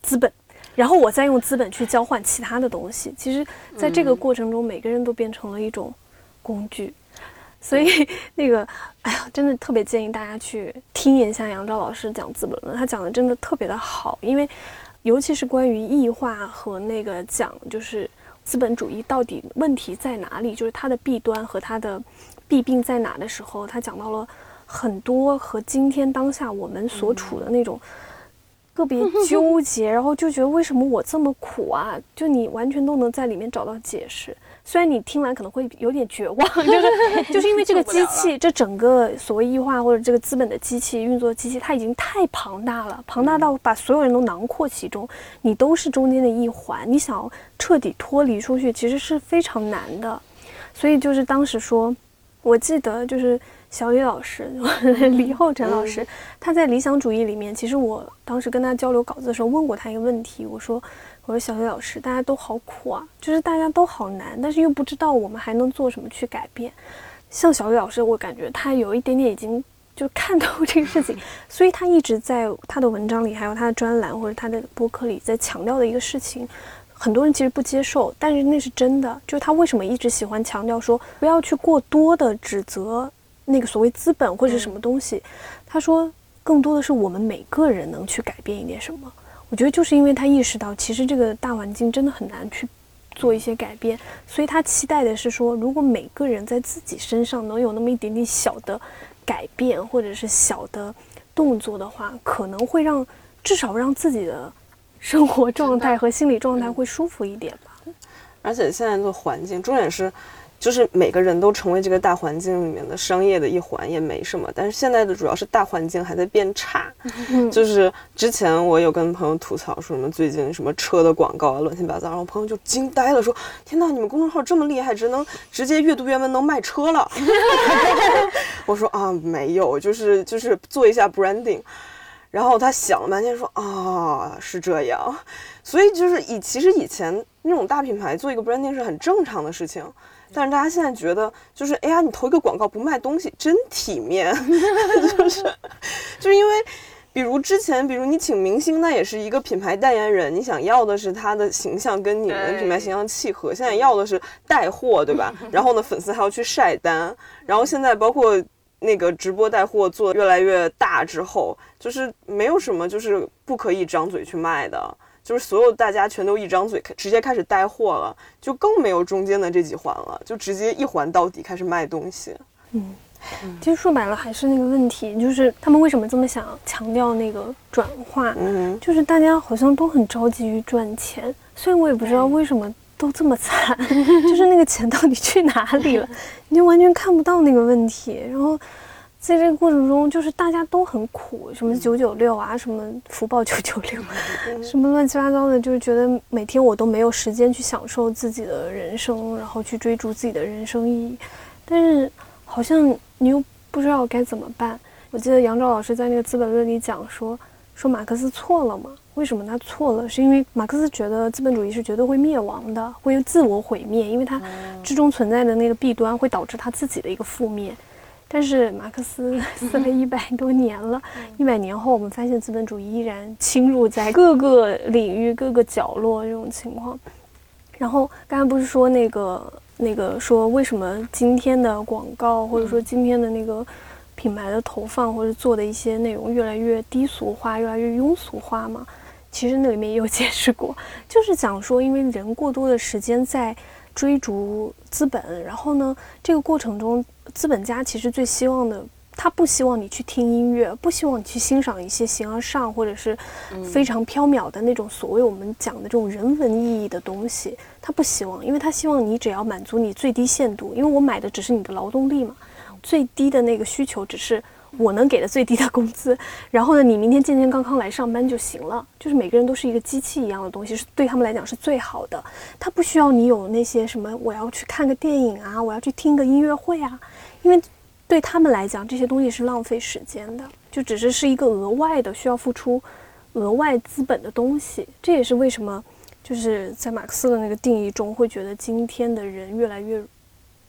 资本，然后我再用资本去交换其他的东西。其实，在这个过程中，每个人都变成了一种工具。所以，那个，哎呀，真的特别建议大家去听一下杨照老师讲《资本论》，他讲的真的特别的好，因为尤其是关于异化和那个讲就是。资本主义到底问题在哪里？就是它的弊端和它的弊病在哪的时候，他讲到了很多和今天当下我们所处的那种个别 <laughs> 纠结，然后就觉得为什么我这么苦啊？就你完全都能在里面找到解释。虽然你听完可能会有点绝望，<laughs> 就是就是因为这个 <laughs> 机器，这整个所谓异化或者这个资本的机器运作机器，它已经太庞大了，庞大到把所有人都囊括其中，你都是中间的一环，你想要彻底脱离出去，其实是非常难的。所以就是当时说，我记得就是小李老师，<laughs> 李厚辰老师，他在理想主义里面，其实我当时跟他交流稿子的时候问过他一个问题，我说。我说小学老师，大家都好苦啊，就是大家都好难，但是又不知道我们还能做什么去改变。像小雨老师，我感觉他有一点点已经就看透这个事情，<laughs> 所以他一直在他的文章里，还有他的专栏或者他的博客里，在强调的一个事情，很多人其实不接受，但是那是真的。就是他为什么一直喜欢强调说，不要去过多的指责那个所谓资本或者什么东西。他说，更多的是我们每个人能去改变一点什么。我觉得就是因为他意识到，其实这个大环境真的很难去做一些改变，所以他期待的是说，如果每个人在自己身上能有那么一点点小的改变，或者是小的动作的话，可能会让至少让自己的生活状态和心理状态会舒服一点吧。而且现在的环境，重点是。就是每个人都成为这个大环境里面的商业的一环也没什么，但是现在的主要是大环境还在变差。就是之前我有跟朋友吐槽说什么最近什么车的广告啊乱七八糟，然后朋友就惊呆了，说天呐，你们公众号这么厉害，只能直接阅读原文能卖车了。<laughs> 我说啊没有，就是就是做一下 branding。然后他想了半天说啊是这样，所以就是以其实以前那种大品牌做一个 branding 是很正常的事情。但是大家现在觉得，就是哎呀，你投一个广告不卖东西，真体面，<laughs> 就是，就是因为，比如之前，比如你请明星，那也是一个品牌代言人，你想要的是他的形象跟你们品牌形象契合。现在要的是带货，对吧？然后呢，粉丝还要去晒单。然后现在包括那个直播带货做越来越大之后，就是没有什么就是不可以张嘴去卖的。就是所有大家全都一张嘴，直接开始带货了，就更没有中间的这几环了，就直接一环到底开始卖东西。嗯，其实说白了还是那个问题，就是他们为什么这么想强调那个转化？嗯，就是大家好像都很着急于赚钱，虽然我也不知道为什么都这么惨，<laughs> 就是那个钱到底去哪里了，你就完全看不到那个问题。然后在这个过程中，就是大家都很苦，什么九九六啊，什么福报九九六，什么乱七八糟的，就是觉得每天我都没有时间去享受自己的人生，然后去追逐自己的人生意义，但是好像你又不知道该怎么办。我记得杨照老师在那个《资本论》里讲说，说马克思错了嘛？为什么他错了？是因为马克思觉得资本主义是绝对会灭亡的，会自我毁灭，因为它之中存在的那个弊端会导致他自己的一个覆灭。但是马克思死了一百多年了，一百年后我们发现资本主义依然侵入在各个领域、各个角落这种情况。然后刚才不是说那个那个说为什么今天的广告或者说今天的那个品牌的投放或者做的一些内容越来越低俗化、越来越庸俗化吗？其实那里面也有解释过，就是讲说因为人过多的时间在追逐资本，然后呢，这个过程中资本家其实最希望的。他不希望你去听音乐，不希望你去欣赏一些形而上或者是非常缥缈的那种所谓我们讲的这种人文意义的东西。他不希望，因为他希望你只要满足你最低限度，因为我买的只是你的劳动力嘛，最低的那个需求只是我能给的最低的工资。<laughs> 然后呢，你明天健健康康来上班就行了。就是每个人都是一个机器一样的东西，是对他们来讲是最好的。他不需要你有那些什么，我要去看个电影啊，我要去听个音乐会啊，因为。对他们来讲，这些东西是浪费时间的，就只是是一个额外的需要付出额外资本的东西。这也是为什么，就是在马克思的那个定义中，会觉得今天的人越来越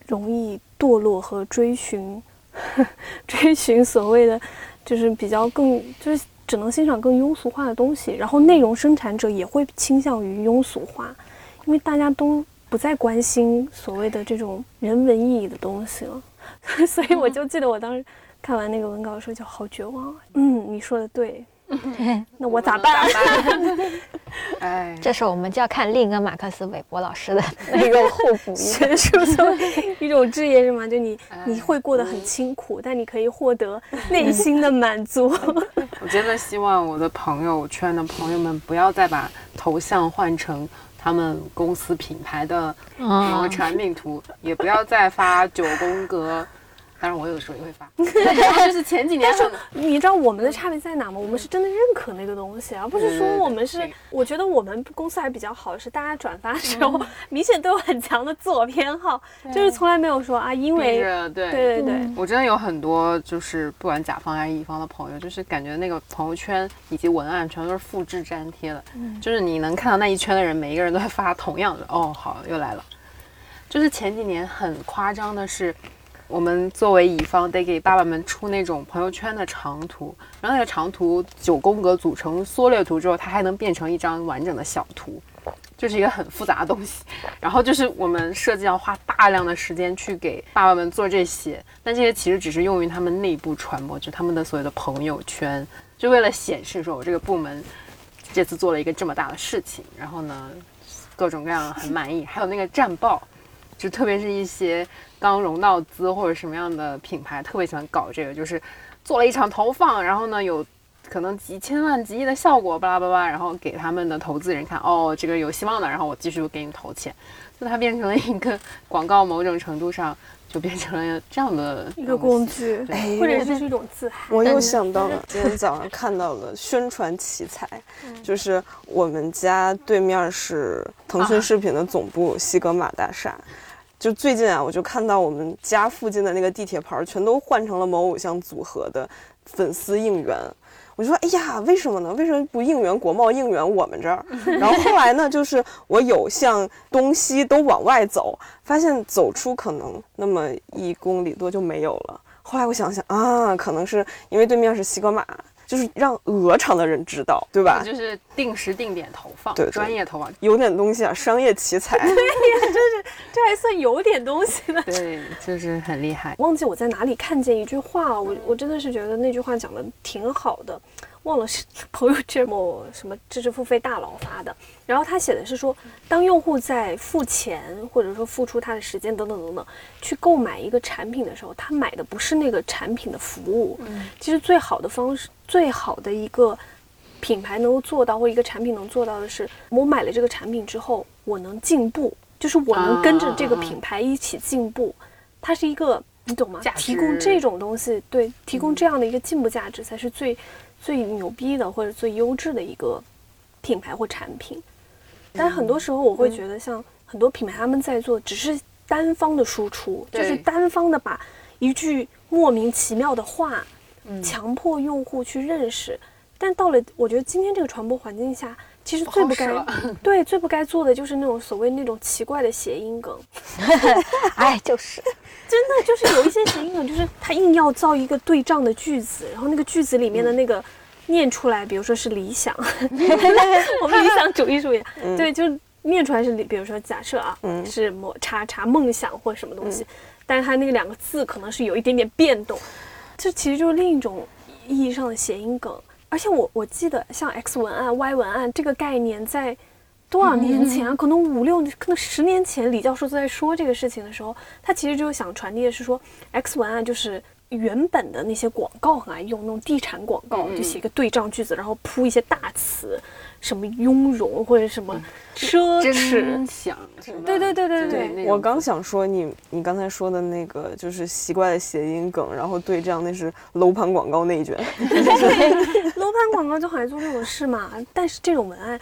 容易堕落和追寻 <laughs> 追寻所谓的，就是比较更就是只能欣赏更庸俗化的东西。然后内容生产者也会倾向于庸俗化，因为大家都不再关心所谓的这种人文意义的东西了。<laughs> 所以我就记得我当时看完那个文稿的时候就好绝望。嗯，你说的对。<laughs> 那我咋办？<laughs> 哎，<laughs> 这时候我们就要看另一个马克思韦伯老师的内容互补，学术一种职业是吗？就你你会过得很清苦，但你可以获得内心的满足。我真的希望我的朋友圈的朋友们不要再把头像换成。他们公司品牌的什么产品图，也不要再发九宫格。当然，我有的时候也会发。<laughs> 就是前几年，但是你知道我们的差别在哪吗？我们是真的认可那个东西，而不是说我们是。我觉得我们公司还比较好，是大家转发的时候 <laughs> 明显都有很强的自我偏好，就是从来没有说啊，因为对对对对。我真的有很多就是不管甲方还是乙方的朋友，就是感觉那个朋友圈以及文案全都是复制粘贴的，就是你能看到那一圈的人，每一个人都在发同样的。哦，好，又来了。就是前几年很夸张的是。我们作为乙方，得给爸爸们出那种朋友圈的长图，然后那个长图九宫格组成缩略图之后，它还能变成一张完整的小图，就是一个很复杂的东西。<laughs> 然后就是我们设计要花大量的时间去给爸爸们做这些，但这些其实只是用于他们内部传播，就他们的所谓的朋友圈，就为了显示说我这个部门这次做了一个这么大的事情，然后呢，各种各样很满意。还有那个战报。就特别是一些刚融到资或者什么样的品牌，特别喜欢搞这个，就是做了一场投放，然后呢有可能几千万、几亿的效果，巴拉巴拉，然后给他们的投资人看，哦，这个有希望的，然后我继续给你投钱，就它变成了一个广告，某种程度上就变成了这样的一个工具，或者是一种自嗨。我又想到了 <laughs> 今天早上看到了宣传奇才，就是我们家对面是腾讯视频的总部西格玛大厦。就最近啊，我就看到我们家附近的那个地铁牌全都换成了某偶像组合的粉丝应援，我就说，哎呀，为什么呢？为什么不应援国贸，应援我们这儿？然后后来呢，就是我有向东西都往外走，发现走出可能那么一公里多就没有了。后来我想想啊，可能是因为对面是西格玛。就是让鹅厂的人知道，对吧？就是定时定点投放，对，专业投放，有点东西啊，商业奇才。对呀，就是这还算有点东西呢。对，就是很厉害。忘记我在哪里看见一句话，我我真的是觉得那句话讲的挺好的。忘了是朋友圈某什么知识付费大佬发的，<laughs> 然后他写的是说，当用户在付钱或者说付出他的时间等等等等去购买一个产品的时候，他买的不是那个产品的服务，其实最好的方式，最好的一个品牌能够做到或一个产品能做到的是，我买了这个产品之后，我能进步，就是我能跟着这个品牌一起进步，它是一个。你懂吗？提供这种东西，对，提供这样的一个进步价值，才是最最牛逼的或者最优质的一个品牌或产品。但很多时候，我会觉得，像很多品牌他们在做，只是单方的输出，就是单方的把一句莫名其妙的话，强迫用户去认识。但到了我觉得今天这个传播环境下，其实最不该 <laughs> 对最不该做的就是那种所谓那种奇怪的谐音梗。<laughs> 哎，就是真的就是有一些谐音梗，就是他硬要造一个对仗的句子，然后那个句子里面的那个念出来，比如说是理想，<laughs> 我们理想主义主义，对，就念出来是，比如说假设啊，嗯是抹叉叉梦想或者什么东西，但是它那个两个字可能是有一点点变动，这其实就是另一种意义上的谐音梗。而且我我记得像 X 文案、Y 文案这个概念在。多少年前啊？可能五六，可能十年前，李教授在说这个事情的时候，他其实就是想传递的是说，X 文案就是原本的那些广告很爱用那种地产广告，就写一个对仗句子，然后铺一些大词，什么雍容或者什么奢侈，想什么？对对对对对我刚想说你，你刚才说的那个就是奇怪的谐音梗，然后对这样那是楼盘广告那一卷，<laughs> <laughs> 楼盘广告就很爱做这种事嘛。但是这种文案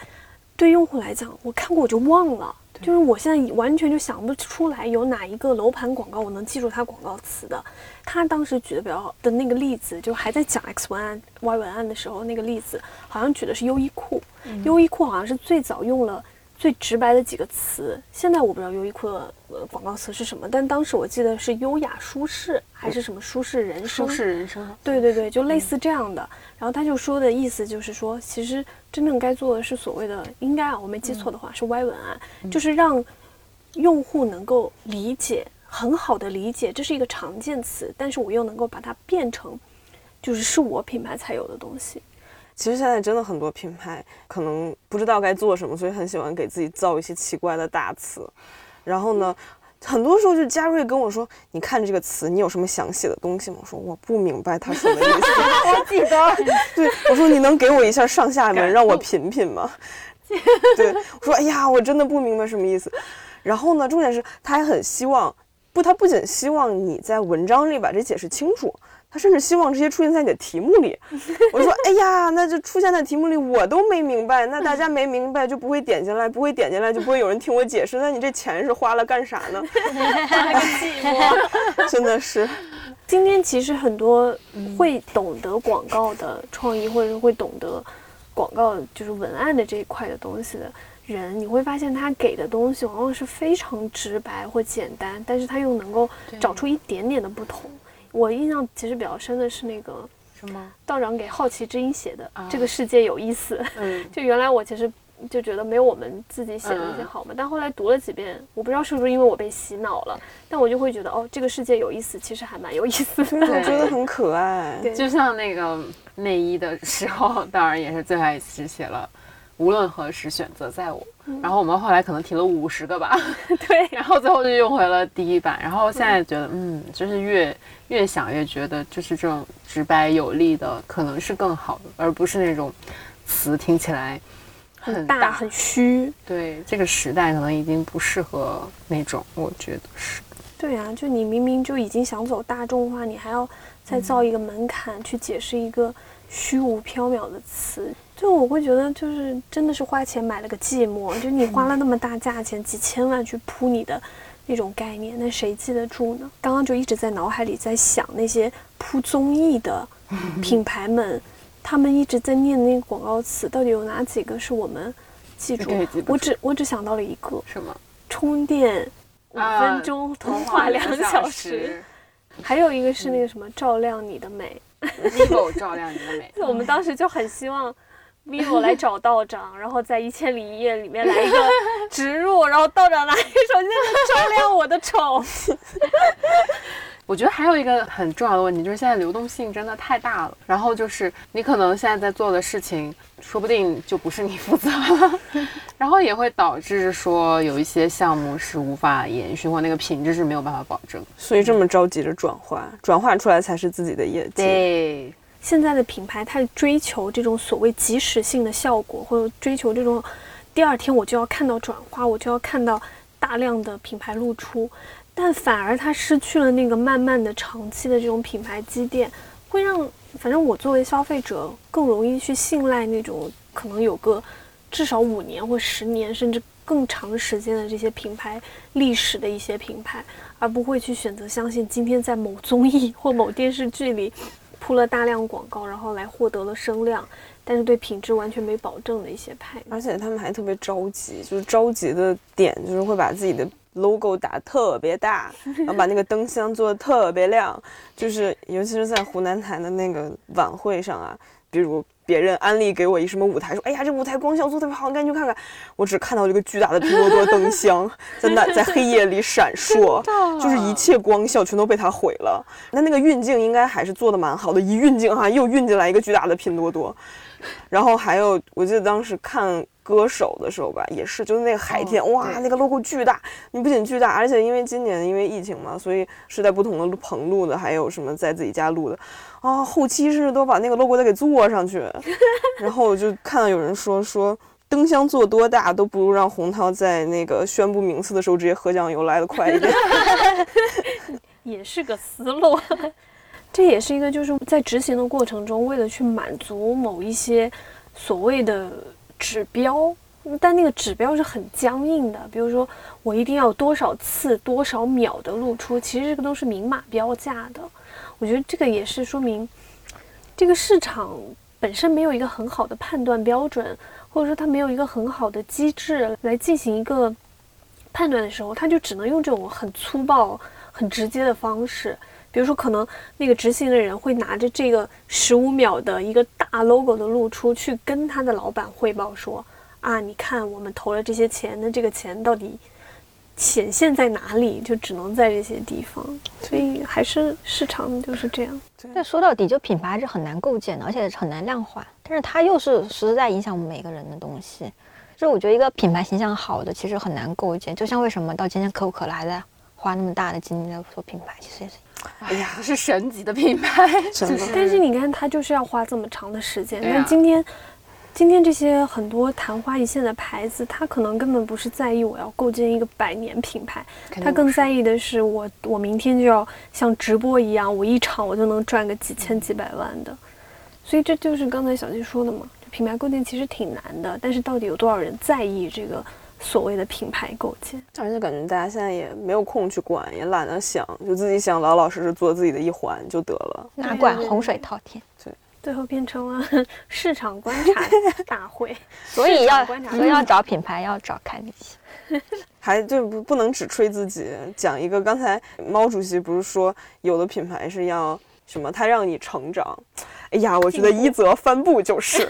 对用户来讲，我看过我就忘了。就是我现在完全就想不出来有哪一个楼盘广告我能记住它广告词的。他当时举的比较好的那个例子，就还在讲 X 文案、Y 文案的时候，那个例子好像举的是优衣库。优衣库好像是最早用了最直白的几个词。现在我不知道优衣库的呃广告词是什么，但当时我记得是优雅舒适还是什么舒适人生。舒适人生。对对对，就类似这样的。然后他就说的意思就是说，其实真正该做的是所谓的，应该啊，我没记错的话、是 Y 文案，就是让用户能够理解，很好的理解，这是一个常见词，但是我又能够把它变成，就是是我品牌才有的东西。其实现在真的很多品牌可能不知道该做什么，所以很喜欢给自己造一些奇怪的大词。然后呢，很多时候就嘉瑞跟我说：“你看这个词，你有什么想写的东西吗？”我说：“我不明白他说的意思。<laughs> ”我记得，<laughs> 对，我说：“你能给我一下上下文，让我品品吗？<laughs> ”对，我说：“哎呀，我真的不明白什么意思。”然后呢，重点是他还很希望，不，他不仅希望你在文章里把这解释清楚。他甚至希望这些出现在你的题目里。<laughs> 我说，哎呀，那就出现在题目里，我都没明白，那大家没明白就不会点进来，不会点进来就不会有人听我解释。那你这钱是花了干啥呢？<laughs> 真的是，<laughs> 今天其实很多会懂得广告的创意，或者是会懂得广告就是文案的这一块的东西的人，你会发现他给的东西往往是非常直白或简单，但是他又能够找出一点点的不同。我印象其实比较深的是那个什么？道长给好奇之音写的《这个世界有意思》，嗯，<laughs> 就原来我其实就觉得没有我们自己写的那些好嘛，但后来读了几遍，我不知道是不是因为我被洗脑了，但我就会觉得哦，这个世界有意思，其实还蛮有意思的。<laughs> 我觉得很可爱。就像那个内衣的时候，<laughs> 当然也是最开始写了。无论何时选择在我，然后我们后来可能提了五十个吧，<laughs> <laughs> 对，然后最后就用回了第一版，然后现在觉得，嗯，就是越越想越觉得，就是这种直白有力的可能是更好的，而不是那种词听起来很大很虚。对，这个时代可能已经不适合那种，我觉得是。对啊，就你明明就已经想走大众化，你还要再造一个门槛去解释一个虚无缥缈的词。就我会觉得，就是真的是花钱买了个寂寞。就你花了那么大价钱，几千万去铺你的那种概念，那谁记得住呢？刚刚就一直在脑海里在想那些铺综艺的品 <laughs> 牌们，他们一直在念那个广告词，到底有哪几个是我们记住？我只我只想到了一个，什么？充电五分钟，通话两 <laughs> 小时。还有一个是那个什么，照亮你的美，vivo 照亮你的美。<laughs> 我们当时就很希望。vivo 来找道长，然后在一千零一夜里面来一个植入，然后道长拿一手机照亮我的丑。<laughs> 我觉得还有一个很重要的问题，就是现在流动性真的太大了。然后就是你可能现在在做的事情，说不定就不是你负责了，<laughs> 然后也会导致说有一些项目是无法延续，或那个品质是没有办法保证。所以这么着急着转化，转化出来才是自己的业绩。对，现在的品牌太追求这种所谓即时性的效果，或者追求这种第二天我就要看到转化，我就要看到大量的品牌露出，但反而它失去了那个慢慢的长期的这种品牌积淀，会让反正我作为消费者更容易去信赖那种可能有个至少五年或十年甚至更长时间的这些品牌历史的一些品牌，而不会去选择相信今天在某综艺 <laughs> 或某电视剧里铺了大量广告，然后来获得了声量，但是对品质完全没保证的一些牌子。而且他们还特别着急，就是着急的点就是会把自己的 logo 打特别大，<laughs> 然后把那个灯箱做的特别亮，就是尤其是在湖南台的那个晚会上啊，比如别人安利给我一什么舞台，说哎呀这舞台光效做特别好，你赶紧去看看。我只看到这个巨大的拼多多灯箱在那在黑夜里闪烁，就是一切光效全都被它毁了。那那个运镜应该还是做的蛮好的，一运镜哈又运进来一个巨大的拼多多。然后还有，我记得当时看歌手的时候吧，也是，就是那个海天，哇，那个 logo 巨大，你不仅巨大，而且因为今年因为疫情嘛，所以是在不同的棚录的，还有什么在自己家录的，啊，后期甚至都把那个 logo 再给做上去，<laughs> 然后我就看到有人说说。灯箱做多大都不如让洪涛在那个宣布名次的时候直接喝酱油来的快一点。<laughs> 也是个思路。<laughs> 这也是一个就是在执行的过程中，为了去满足某一些所谓的指标，但那个指标是很僵硬的。比如说，我一定要多少次、多少秒的露出，其实这个都是明码标价的。我觉得这个也是说明，这个市场本身没有一个很好的判断标准，或者说它没有一个很好的机制来进行一个判断的时候，它就只能用这种很粗暴、很直接的方式。比如说，可能那个执行的人会拿着这个十五秒的一个大 logo 的露出去跟他的老板汇报说：“啊，你看我们投了这些钱，那这个钱到底显现在哪里？就只能在这些地方。所以还是市场就是这样。但说到底，就品牌是很难构建的，而且很难量化。但是它又是实实在影响我们每个人的东西。就是我觉得一个品牌形象好的，其实很难构建。就像为什么到今天可口可乐还在花那么大的精力在做品牌，其实也是。哎呀，是神级的品牌，<laughs> 真的但是你看，他就是要花这么长的时间。那今天，今天这些很多昙花一现的牌子，他可能根本不是在意我要构建一个百年品牌，他更在意的是我我明天就要像直播一样，我一场我就能赚个几千几百万的。所以这就是刚才小金说的嘛，品牌构建其实挺难的，但是到底有多少人在意这个所谓的品牌构建？而且感觉大家现在也没有空去管，也懒得想，就自己想老老实实做自己的一环就得了。哪管洪水滔天？对最后变成了市场观察大会。<laughs> 所以要观察所以要找品牌，要找凯米奇。<laughs> 还就不不能只吹自己，讲一个刚才毛主席不是说有的品牌是要什么，他让你成长。哎呀，我觉得一泽帆布就是，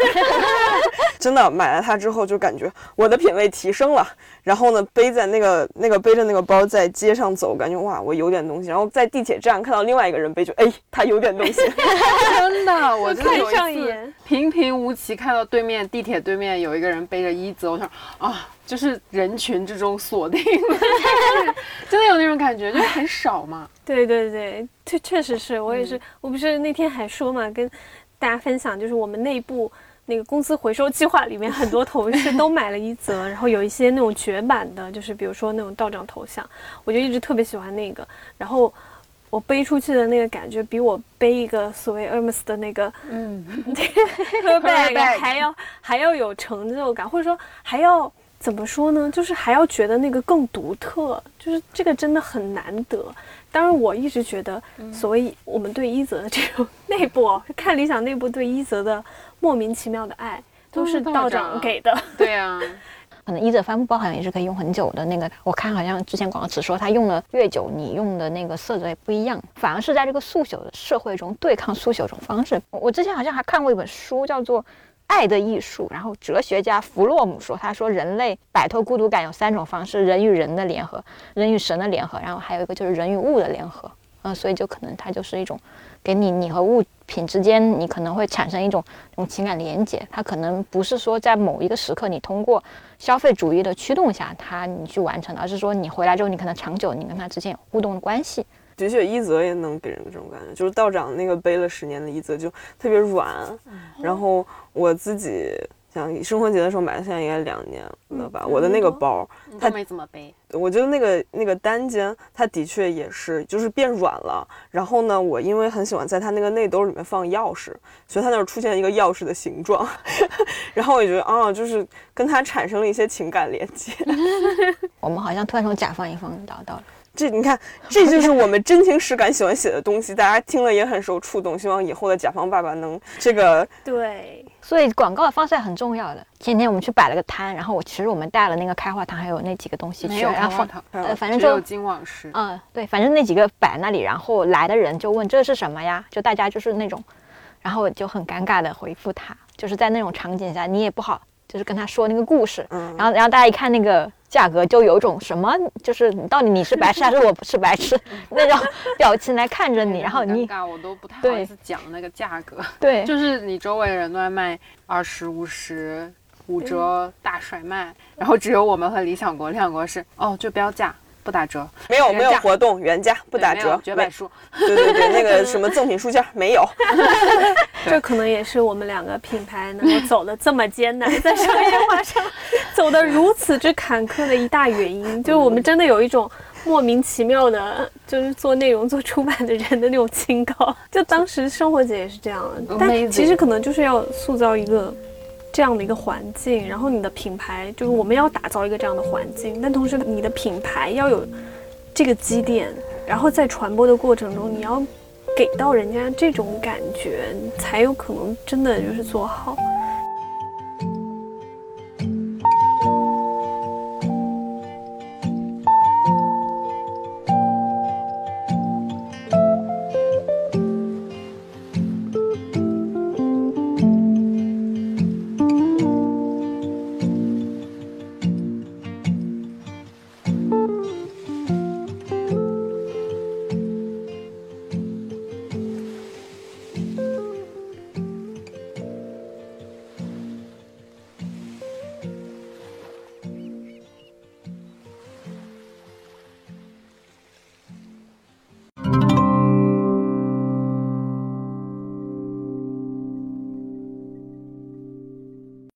<laughs> 真的买了它之后就感觉我的品味提升了。然后呢，背在那个那个背着那个包在街上走，感觉哇，我有点东西。然后在地铁站看到另外一个人背，就哎，他有点东西。<laughs> 真的，我真的有看上一次眼平平无奇看到对面地铁对面有一个人背着一泽，我想啊，就是人群之中锁定了，真的有那种感觉，就是很少嘛。对对对，确确实是我也是，我不是那天还说嘛，跟大家分享，就是我们内部那个公司回收计划里面，很多 <laughs> 同事都买了一则，然后有一些那种绝版的，就是比如说那种道长头像，我就一直特别喜欢那个，然后。我背出去的那个感觉，比我背一个所谓 Hermes 的那个嗯，<laughs> bag <laughs> bag 还要还要有成就感，或者说还要怎么说呢？就是还要觉得那个更独特，就是这个真的很难得。当然，我一直觉得，所谓我们对一泽的这种 <laughs> 内部哦看理想内部对一泽的莫名其妙的爱，都是道长给的。对啊，可能一泽帆布包好像也是可以用很久的那个，我看好像之前广告词说它用的越久，你用的那个色泽也不一样，反而是在这个速朽的社会中对抗速朽这种方式。我我之前好像还看过一本书，叫做《爱的艺术》，然后哲学家弗洛姆说，他说人类摆脱孤独感有三种方式：人与人的联合，人与神的联合，然后还有一个就是人与物的联合。嗯，所以就可能它就是一种给你你和物品之间，你可能会产生一种这种情感连接。它可能不是说在某一个时刻你通过消费主义的驱动下，它你去完成的，而是说你回来之后，你可能长久你跟它之间有互动的关系。的确，一泽也能给人这种感觉，就是道长那个背了十年的一泽就特别软，然后我自己像生活节的时候买的，现在应该两年了吧。我的那个包，它没怎么背。我觉得那个那个单肩，它的确也是就是变软了。然后呢，我因为很喜欢在它那个内兜里面放钥匙，所以它那儿出现一个钥匙的形状。<laughs> 然后我觉得啊，就是跟它产生了一些情感连接。<laughs> 我们好像突然从甲方乙方聊到了。这你看，这就是我们真情实感喜欢写的东西，大家听了也很受触动。希望以后的甲方爸爸能这个 <laughs> 对，所以广告的方式很重要的。前天我们去摆了个摊，然后我其实我们带了那个开化糖，还有那几个东西去，然后呃，反正就金网石，嗯，对，反正那几个摆那里，然后来的人就问这是什么呀？就大家就是那种，然后就很尴尬的回复他，就是在那种场景下，你也不好就是跟他说那个故事，嗯，然后然后大家一看那个。价格就有种什么，就是到底你是白痴还是 <laughs> 我不是白痴 <laughs> 那种表情来看着你，然后你我都不太好意思讲那个价格。对，就是你周围人都在卖二十五十五折大甩卖，然后只有我们和理想国、理想国是哦就标价。不打折，没有没有活动，原价不打折，绝版书，对对对，那个什么赠品书架没有。<laughs> 这可能也是我们两个品牌能够走的这么艰难，在商业化上 <laughs> 走的如此之坎坷的一大原因，就是我们真的有一种莫名其妙的，就是做内容做出版的人的那种清高。就当时生活姐也是这样，但其实可能就是要塑造一个。这样的一个环境，然后你的品牌就是我们要打造一个这样的环境，但同时你的品牌要有这个积淀，然后在传播的过程中，你要给到人家这种感觉，才有可能真的就是做好。